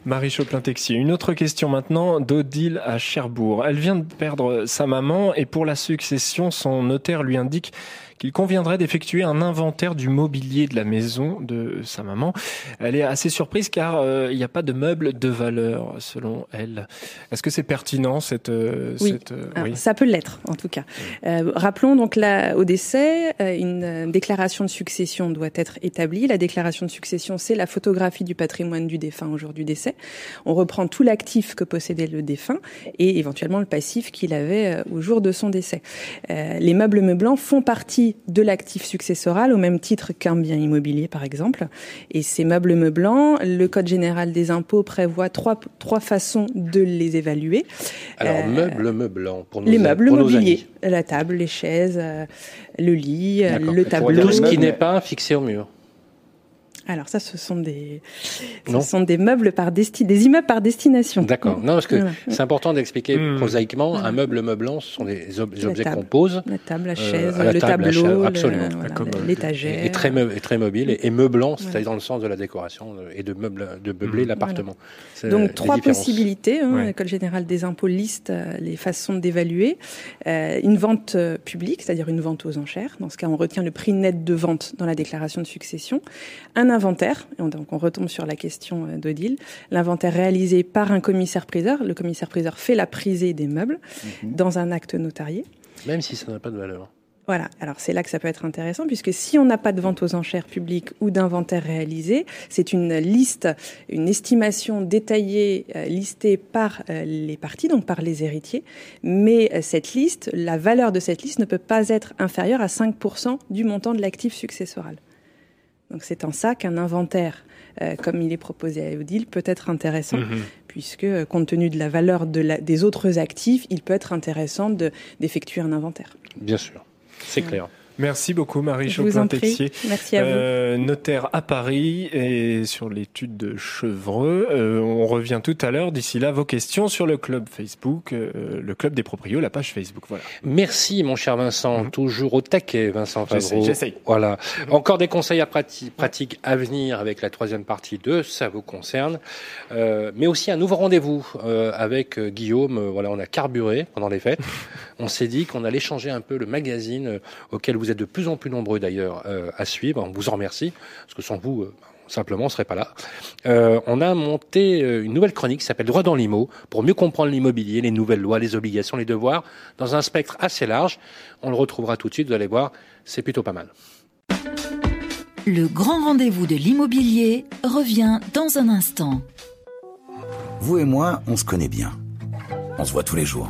Marie Choplin-Texier. Une autre question maintenant d'Odile à Cherbourg. Elle vient de perdre sa maman et pour la succession, son notaire lui indique qu'il conviendrait d'effectuer un inventaire du mobilier de la maison de sa maman. Elle est assez surprise car euh, il n'y a pas de meubles de valeur selon elle. Est-ce que c'est pertinent cette, euh, oui. Cette, euh, oui. ça peut l'être en tout cas. rappelons donc là au décès, une déclaration de succession doit être établie. La déclaration de succession, c'est la photographie du patrimoine du défunt au jour du décès. On reprend tout l'actif que possédait le défunt et éventuellement le passif qu'il avait au jour de son décès. les meubles meublants font partie de l'actif successoral au même titre qu'un bien immobilier, par exemple. Et ces meubles meublants, le Code général des impôts prévoit trois, trois façons de les évaluer. Alors, euh, meubles meublants, pour nos Les meubles mobiliers, la table, les chaises, euh, le lit, euh, le tableau. Tout ce qui n'est pas fixé au mur. Alors ça, ce sont des, ce sont des meubles par desti des immeubles par destination. D'accord. Non, parce que c'est important d'expliquer mmh. prosaïquement. Un meuble meublant, ce sont des, objets qu'on pose. La table, la euh, chaise, le tableau, l'étagère. Et, très, et très mobile et, meublant, c'est-à-dire dans le sens de la décoration et de, meuble, de meubler mmh. l'appartement. Donc trois possibilités. Hein, L'École générale des impôts liste euh, les façons d'évaluer. Euh, une vente publique, c'est-à-dire une vente aux enchères. Dans ce cas, on retient le prix net de vente dans la déclaration de succession. Un inventaire, et on, donc on retombe sur la question euh, d'Odile, l'inventaire réalisé par un commissaire-priseur. Le commissaire-priseur fait la prisée des meubles mhm. dans un acte notarié. Même si ça n'a pas de valeur. Voilà, alors c'est là que ça peut être intéressant, puisque si on n'a pas de vente aux enchères publiques ou d'inventaire réalisé, c'est une liste, une estimation détaillée euh, listée par euh, les parties, donc par les héritiers, mais cette liste, la valeur de cette liste ne peut pas être inférieure à 5% du montant de l'actif successoral. Donc c'est en ça qu'un inventaire, euh, comme il est proposé à Odile, peut être intéressant, mhm. puisque compte tenu de la valeur de la, des autres actifs, il peut être intéressant d'effectuer un inventaire. Bien sûr, c'est clair. Merci beaucoup Marie Chopin-Texier. Merci à vous. Euh, notaire à Paris et sur l'étude de Chevreux. Euh, on revient tout à l'heure. D'ici là, vos questions sur le club Facebook, euh, le club des proprios, la page Facebook. Voilà. Merci mon cher Vincent, mhm. toujours au taquet Vincent Favreau. J'essaye. Voilà. Encore des conseils à prati pratiques à venir avec la troisième partie de Ça vous concerne, mais aussi un nouveau rendez-vous avec Guillaume. voilà, on a carburé pendant les fêtes. on s'est dit qu'on allait changer un peu le magazine auquel vous êtes de plus en plus nombreux d'ailleurs euh, à suivre. On vous en remercie, parce que sans vous, euh, simplement, on ne serait pas là. Euh, on a monté une nouvelle chronique qui s'appelle Droit dans l'IMO, pour mieux comprendre l'immobilier, les nouvelles lois, les obligations, les devoirs, dans un spectre assez large. On le retrouvera tout de suite, vous allez voir, c'est plutôt pas mal. Le grand rendez-vous de l'immobilier revient dans un instant. Vous et moi, on se connaît bien. On se voit tous les jours.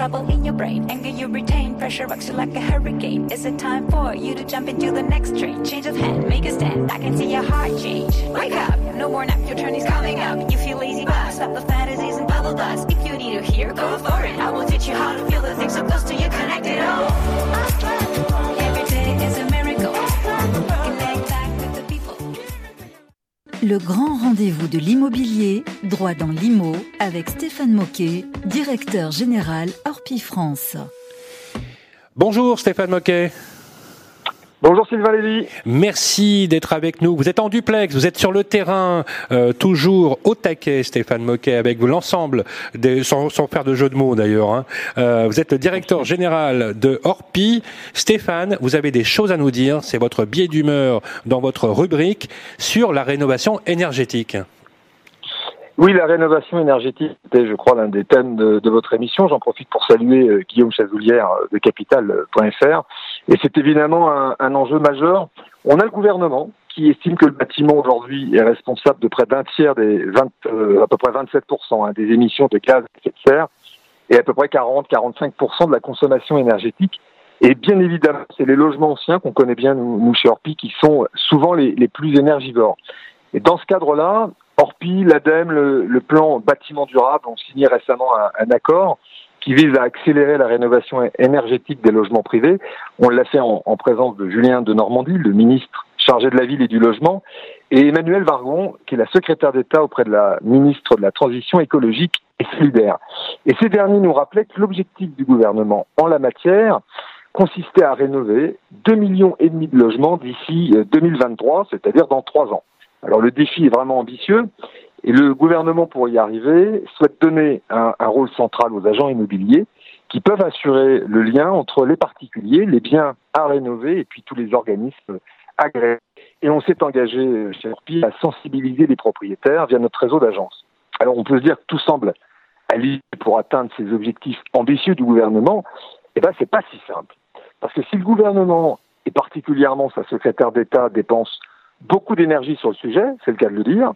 Trouble in your brain. Anger you retain, pressure rocks you like a hurricane. Is it time for you to jump into the next train? Change of hand, make a stand. I can see your heart change. Wake up, no more nap, your turn is coming up. You feel lazy, but stop the fantasies and bubble dust. If you need to hear, go for it. I will teach you how to feel the things so close to you, connected all. Le grand rendez-vous de l'immobilier, droit dans l'IMO, avec Stéphane Moquet, directeur général Orpi France. Bonjour Stéphane Moquet. Bonjour Sylvain Lévy. Merci d'être avec nous. Vous êtes en duplex, vous êtes sur le terrain, euh, toujours au taquet, Stéphane Moquet, avec vous l'ensemble, sans, sans, faire de jeu de mots d'ailleurs. Hein. Euh, vous êtes le directeur général de Orpi. Stéphane, vous avez des choses à nous dire. C'est votre biais d'humeur dans votre rubrique sur la rénovation énergétique. Oui, la rénovation énergétique était, je crois, l'un des thèmes de, votre émission. J'en profite pour saluer euh, Guillaume Chazoulière de Capital.fr. Et c'est évidemment un, enjeu majeur. On a le gouvernement qui estime que le bâtiment aujourd'hui est responsable de près d'un tiers des 20, euh, à peu près 27% hein, des émissions de gaz à effet de serre et à peu près 40-45% de la consommation énergétique. Et bien évidemment, c'est les logements anciens qu'on connaît bien, nous, chez Orpi, qui sont souvent les, les plus énergivores. Et dans ce cadre-là, Orpi, l'ADEME, le, plan bâtiment durable ont signé récemment un, accord qui vise à accélérer la rénovation énergétique des logements privés. On l'a fait en, présence de Julien de Normandie, le ministre chargé de la ville et du logement, et Emmanuel Vargon, qui est la secrétaire d'État auprès de la ministre de la Transition écologique et solidaire. Et ces derniers nous rappelaient que l'objectif du gouvernement en la matière consistait à rénover 2 millions et demi de logements d'ici 2023, euh, c'est-à-dire dans trois ans. Alors le défi est vraiment ambitieux et le gouvernement, pour y arriver, souhaite donner un, rôle central aux agents immobiliers qui peuvent assurer le lien entre les particuliers, les biens à rénover et puis tous les organismes agréés. Et on s'est engagé chez Orpi à sensibiliser les propriétaires via notre réseau d'agences. Alors on peut se dire que tout semble aller pour atteindre ces objectifs ambitieux du gouvernement. Eh ben c'est pas si simple. Parce que si le gouvernement et particulièrement sa secrétaire d'État dépense beaucoup d'énergie sur le sujet, c'est le cas de le dire.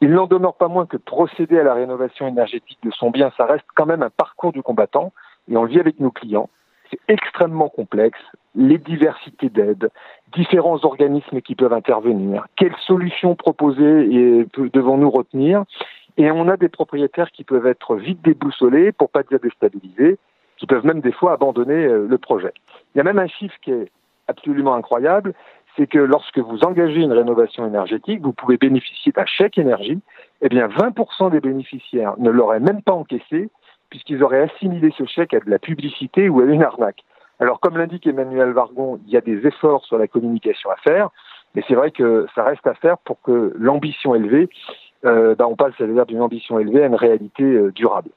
Il n'en demeure pas moins que procéder à la rénovation énergétique de son bien, ça reste quand même un parcours du combattant, et on le vit avec nos clients. C'est extrêmement complexe, les diversités d'aides, différents organismes qui peuvent intervenir, quelles solutions proposer et devons-nous retenir Et on a des propriétaires qui peuvent être vite déboussolés, pour pas dire déstabilisés, qui peuvent même des fois abandonner euh, le projet. Il y a même un chiffre qui est absolument incroyable, c'est que lorsque vous engagez une rénovation énergétique, vous pouvez bénéficier d'un chèque énergie. Eh bien, 20% des bénéficiaires ne l'auraient même pas encaissé, puisqu'ils auraient assimilé ce chèque à de la publicité ou à une arnaque. Alors, comme l'indique Emmanuel Vargon, il y a des efforts sur la communication à faire, mais c'est vrai que ça reste à faire pour que l'ambition élevée, euh, ben, on passe à d'une ambition élevée à une réalité euh, durable.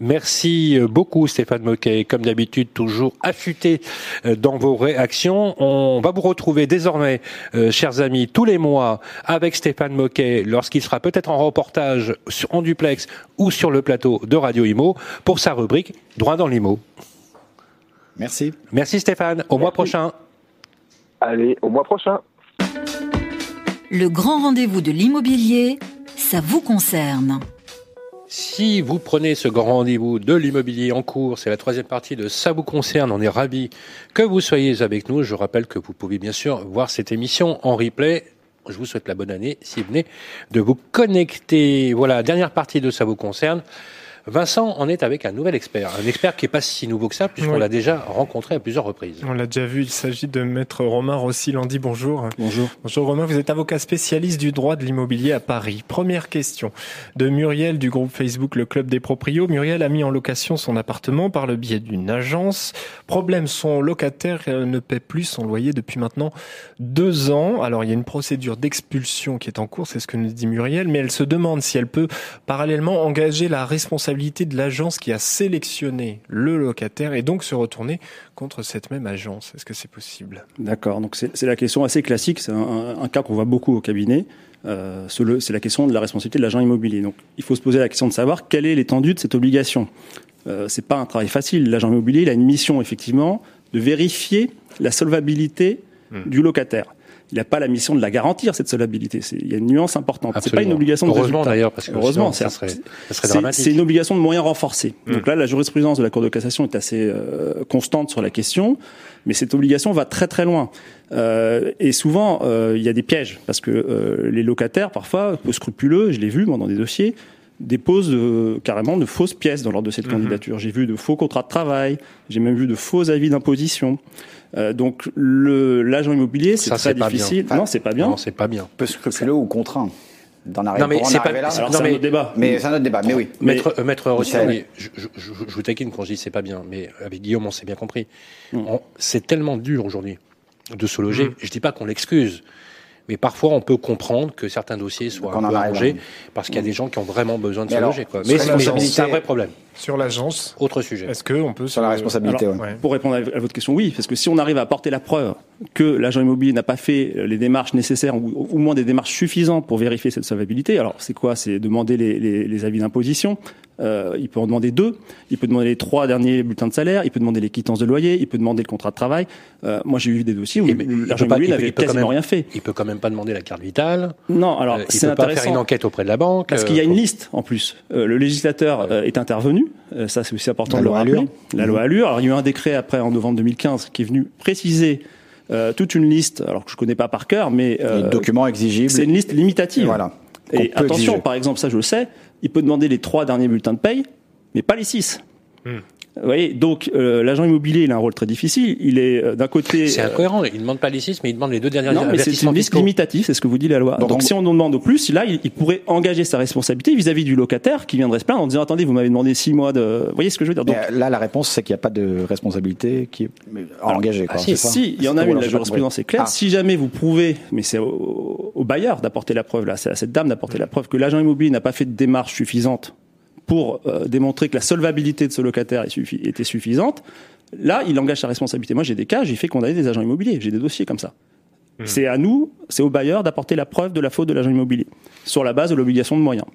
Merci beaucoup Stéphane Moquet, comme d'habitude toujours affûté euh, dans vos réactions. On va vous retrouver désormais, euh, chers amis, tous les mois avec Stéphane Moquet lorsqu'il sera peut-être en reportage en duplex ou sur le plateau de Radio Imo pour sa rubrique Droit dans l'Imo. Merci. Merci Stéphane, au mois prochain. Allez, au mois prochain. Le grand rendez-vous de l'immobilier, ça vous concerne. Si vous prenez ce grand rendez-vous de l'immobilier en cours, c'est la troisième partie de Ça vous concerne, on est ravis que vous soyez avec nous. Je rappelle que vous pouvez bien sûr voir cette émission en replay. Je vous souhaite la bonne année si vous venez de vous connecter. Voilà, dernière partie de Ça vous concerne. Vincent on est avec un nouvel expert, un expert qui est pas si nouveau que ça, puisqu'on l'a déjà rencontré à plusieurs reprises. On l'a déjà vu, il s'agit de maître Romain Rossi-Landy. Bonjour. Bonjour. Bonjour Romain, vous êtes avocat spécialiste du droit de l'immobilier à Paris. Première question de Muriel du groupe Facebook Le Club des Proprios. Muriel a mis en location son appartement par le biais d'une agence. Problème, son locataire euh, ne paie plus son loyer depuis maintenant deux ans. Alors il y a une procédure d'expulsion qui est en cours, c'est ce que nous dit Muriel, mais elle se demande si elle peut parallèlement engager la responsabilité de l'agence qui a sélectionné le locataire et donc se retourner contre cette même agence. Est-ce que c'est possible? D'accord, donc c'est la question assez classique, c'est un, cas qu'on voit beaucoup au cabinet. Euh, c'est la question de la responsabilité de l'agent immobilier. Donc il faut se poser la question de savoir quelle est l'étendue de cette obligation. Euh, c'est pas un travail facile. L'agent immobilier il a une mission effectivement de vérifier la solvabilité hmm. du locataire il n'a pas la mission de la garantir cette solvabilité. Il y a une nuance importante. C'est pas une obligation de Heureusement d'ailleurs, parce que heureusement, ça serait, ça serait dramatique. C'est une obligation de moyens renforcés. Mm. Donc là, la jurisprudence de la Cour de cassation est assez euh, constante sur la question, mais cette obligation va très très loin. Euh, et souvent, euh, il y a des pièges parce que euh, les locataires, parfois, peu scrupuleux, je l'ai vu moi dans des dossiers, déposent carrément de fausses pièces dans l'ordre de cette mm-hmm. candidature. J'ai vu de faux contrats de travail, j'ai même vu de faux avis d'imposition. Euh, donc l'agent immobilier, c'est très difficile. non, c'est pas bien. Non, c'est pas bien. Peu scrupuleux ou contraint. Dans la non mais c'est pas là. c'est un autre débat. Mais c'est un autre débat. Mais oui. Maître, euh, maître Rossi, je, je, je, je, vous taquine quand je dis c'est pas bien, mais avec Guillaume on s'est bien compris. Mm. C'est tellement dur aujourd'hui de se loger. Mm. Je dis pas qu'on l'excuse, mais parfois on peut comprendre que certains dossiers soient un peu arrangés parce qu'il y a des gens qui ont vraiment besoin de se loger. Quoi. Mais, c'est un vrai problème. Sur l'agence, autre sujet. Est-ce qu'on peut sur la responsabilité Pour répondre à votre question, oui, parce que si on arrive à apporter la preuve que l'agent immobilier n'a pas fait les démarches nécessaires ou au moins des démarches suffisantes pour vérifier cette solvabilité, alors c'est quoi? C'est demander les, les, les avis d'imposition, euh, il peut en demander deux, il peut demander les trois derniers bulletins de salaire, il peut demander les quittances de loyer, il peut demander le contrat de travail. Euh, moi, j'ai eu des dossiers où l'argent immobilier n'avait quasiment rien fait. Il peut quand même pas demander la carte vitale. Non, alors euh, il peut pas faire une enquête auprès de la banque. Parce qu'il y a une liste en plus. le législateur est intervenu. ça, c'est aussi important de le rappeler. La loi Allure. Alors, il y a eu un décret après en novembre 2015 qui est venu préciser toute une liste, alors que je connais pas par cœur, mais les documents exigibles. C'est une liste limitative. Voilà. Et attention, par exemple, ça je le sais, il peut demander les trois derniers bulletins de paye, mais pas les six. Hmm. Vous voyez, donc euh, l'agent immobilier, il a un rôle très difficile. Il est euh, d'un côté. C'est incohérent. Il ne demande pas les six, mais il demande les deux dernières. Non, mais c'est une liste limitative, c'est ce que vous dit la loi. Donc, si on en demande au plus, là, il, pourrait engager sa responsabilité vis-à-vis du locataire qui viendrait se plaindre en disant attendez, vous m'avez demandé six mois de. Vous voyez ce que je veux dire? Donc, Là, la réponse, c'est qu'il n'y a pas de responsabilité qui est engagée. Quoi, ah, si, il y en a une. La jurisprudence est claire. Ah. Si jamais vous prouvez, mais c'est au, au, bailleur d'apporter la preuve là, c'est à cette dame d'apporter la preuve que l'agent immobilier n'a pas fait de démarche suffisante pour euh, démontrer que la solvabilité de ce locataire était suffisante, là, il engage sa responsabilité. Moi, j'ai des cas, j'ai fait condamner des agents immobiliers, j'ai des dossiers comme ça. Hmm. C'est à nous, c'est au bailleur d'apporter la preuve de la faute de l'agent immobilier sur la base de l'obligation de moyens.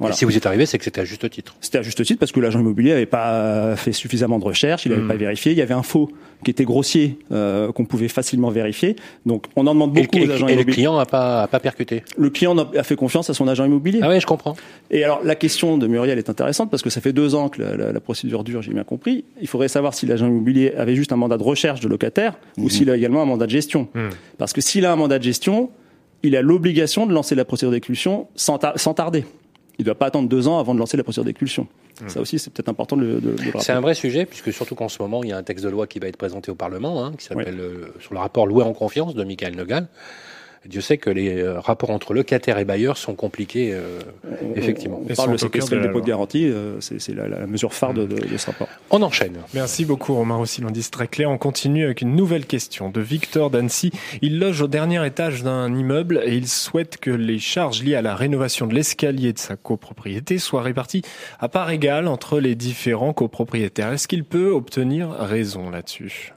Ok. Et si vous êtes arrivé, c'est que c'était à juste titre. C'était à juste titre parce que l'agent immobilier n'avait pas fait suffisamment de recherches, il n'avait hmm. pas vérifié. Il y avait un faux qui était grossier euh, qu'on pouvait facilement vérifier. Donc on en demande beaucoup et, aux agents immobiliers. Et le client n'a pas, a pas percuté. Le client a fait confiance à son agent immobilier. Ah oui, je comprends. Et alors la question de Muriel est intéressante parce que ça fait deux ans que la, la, procédure dure, j'ai bien compris. Il faudrait savoir si l'agent immobilier avait juste un mandat de recherche de locataire ou hmm. s'il a également un mandat de gestion. Hmm. Parce que s'il a un mandat de gestion, il a l'obligation de lancer la procédure d'expulsion sans, sans tarder. Il ne doit pas attendre deux ans avant de lancer la procédure d'expulsion. Mmh. Ça aussi, c'est peut-être important de, de, de C'est un vrai sujet, puisque surtout qu'en ce moment, il y a un texte de loi qui va être présenté au Parlement, hein, qui s'appelle euh, sur le rapport loué en confiance de Michael Nogal. Dieu sait que les euh, rapports entre locataires et bailleurs sont compliqués, euh, effectivement. On, parle de séquestrer le dépôt de garantie, euh, c'est la, la, mesure phare de, de, de, ce rapport. On enchaîne. Merci beaucoup Romain Rossi, l'indice très clair. On continue avec une nouvelle question de Victor d'Annecy. Il loge au dernier étage d'un immeuble et il souhaite que les charges liées à la rénovation de l'escalier de sa copropriété soient réparties à part égale entre les différents copropriétaires. Est-ce qu'il peut obtenir raison là-dessus?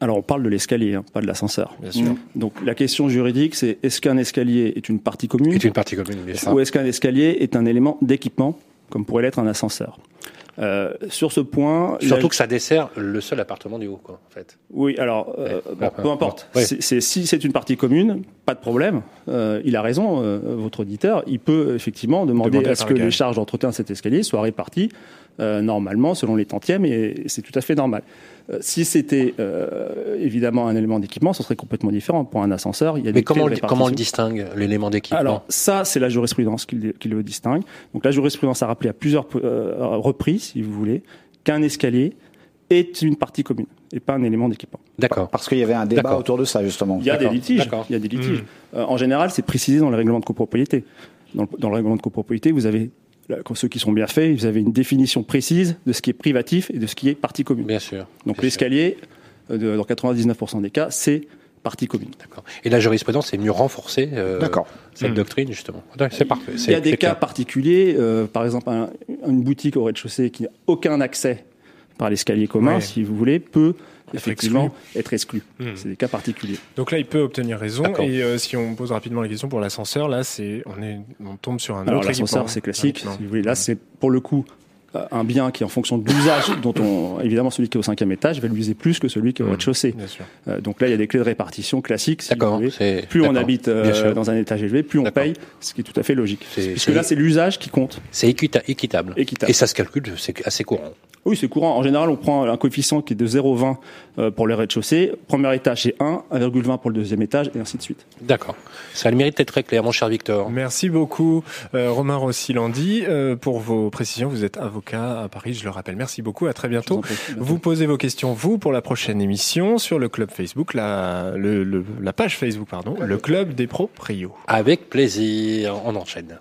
Alors on parle de l'escalier, hein, pas de l'ascenseur. Bien sûr. Donc la question juridique, c'est est-ce qu'un escalier est une partie commune Est une partie commune, bien sûr. Ou est-ce qu'un escalier est un élément d'équipement, comme pourrait l'être un ascenseur? Euh, sur ce point, surtout que ça dessert le seul appartement du haut, quoi, en fait. Oui, alors euh, bon, peu importe. Ouais. Si c'est une partie commune, pas de problème. Euh, il a raison, euh, votre auditeur. Il peut effectivement demander, demander à ce que les charges d'entretien de cet escalier soient réparties euh, normalement selon les tantièmes, et c'est tout à fait normal. Euh, si c'était euh, évidemment un élément d'équipement, ce serait complètement différent. Pour un ascenseur, il y a Mais des comment, comment on le distingue, l'élément d'équipement? Alors ça, c'est la jurisprudence qui, qui, le distingue. Donc la jurisprudence a rappelé à plusieurs euh, reprises, si vous voulez, qu'un escalier est une partie commune et pas un élément d'équipement. D'accord. Parce qu'il y avait un débat autour de ça justement. Il y a des litiges. Il y a des litiges. Mmh. Euh, en général, c'est précisé dans le règlement de copropriété. Dans le, dans le règlement de copropriété, vous avez ceux qui sont bien faits, vous avez une définition précise de ce qui est privatif et de ce qui est partie commune. Bien sûr. Donc l'escalier, euh, dans 99% des cas, c'est partie commune. D'accord. Et la jurisprudence est mieux renforcée euh, cette mmh. doctrine justement. C'est parfait. Il y a des cas particuliers, euh, par exemple un, une boutique au rez-de-chaussée qui n'a aucun accès par l'escalier commun, ouais. si vous voulez, peut effectivement être exclu. Mmh. C'est des cas particuliers. Donc là, il peut obtenir raison. Et euh, si on pose rapidement la question pour l'ascenseur, là, c'est on est on tombe sur un Alors, autre l'ascenseur, c'est classique. Si vous voulez, là, c'est pour le coup un bien qui est en fonction de l'usage dont on évidemment celui qui est au cinquième étage va l'user plus que celui qui est au rez-de-chaussée. Euh, donc là il y a des clés de répartition classiques. Si D'accord. Plus on habite euh, dans un étage élevé, plus on paye, ce qui est tout à fait logique. Puisque là c'est l'usage qui compte. C'est équitable. équitable. Et ça se calcule, c'est assez courant. Oui, c'est courant. En général, on prend un coefficient qui est de 0,20 euh, pour le rez-de-chaussée. Premier étage, c'est 1, 1,20 pour le deuxième étage, et ainsi de suite. D'accord. Ça a le mérite d'être très clair, mon cher Victor. Merci beaucoup, euh, Romain Rossi-Landy, euh, pour vos précisions. Vous êtes avocat à Paris, je le rappelle. Merci beaucoup. À très bientôt. Vous posez vos questions, vous, pour la prochaine émission, sur le club Facebook, la, le, le, la page Facebook, pardon, le club des proprios. Avec plaisir. On enchaîne.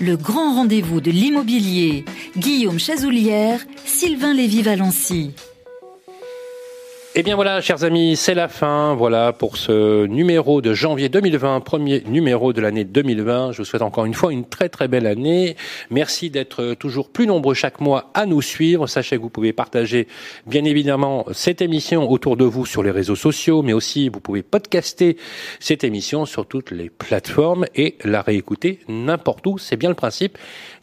Le grand rendez-vous de l'immobilier. Guillaume Chazoulière, Sylvain Lévy-Valency. Eh bien voilà, chers amis, c'est la fin. Voilà pour ce numéro de janvier 2020, premier numéro de l'année 2020. Je vous souhaite encore une fois une très très belle année. Merci d'être toujours plus nombreux chaque mois à nous suivre. Sachez que vous pouvez partager bien évidemment cette émission autour de vous sur les réseaux sociaux, mais aussi vous pouvez podcaster cette émission sur toutes les plateformes et la réécouter n'importe où. C'est bien le principe.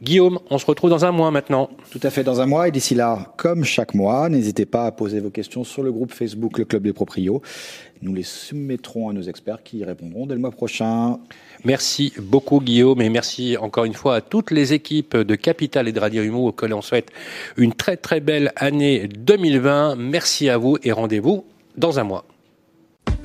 Guillaume, on se retrouve dans un mois maintenant. Tout à fait dans un mois et d'ici là, comme chaque mois, n'hésitez pas à poser vos questions sur le groupe Facebook Le Club des Proprios. Nous les soumettrons à nos experts qui y répondront dès le mois prochain. Merci beaucoup Guillaume et merci encore une fois à toutes les équipes de Capital et de Radio Imo auxquelles on souhaite une très très belle année 2020. Merci à vous et rendez-vous dans un mois.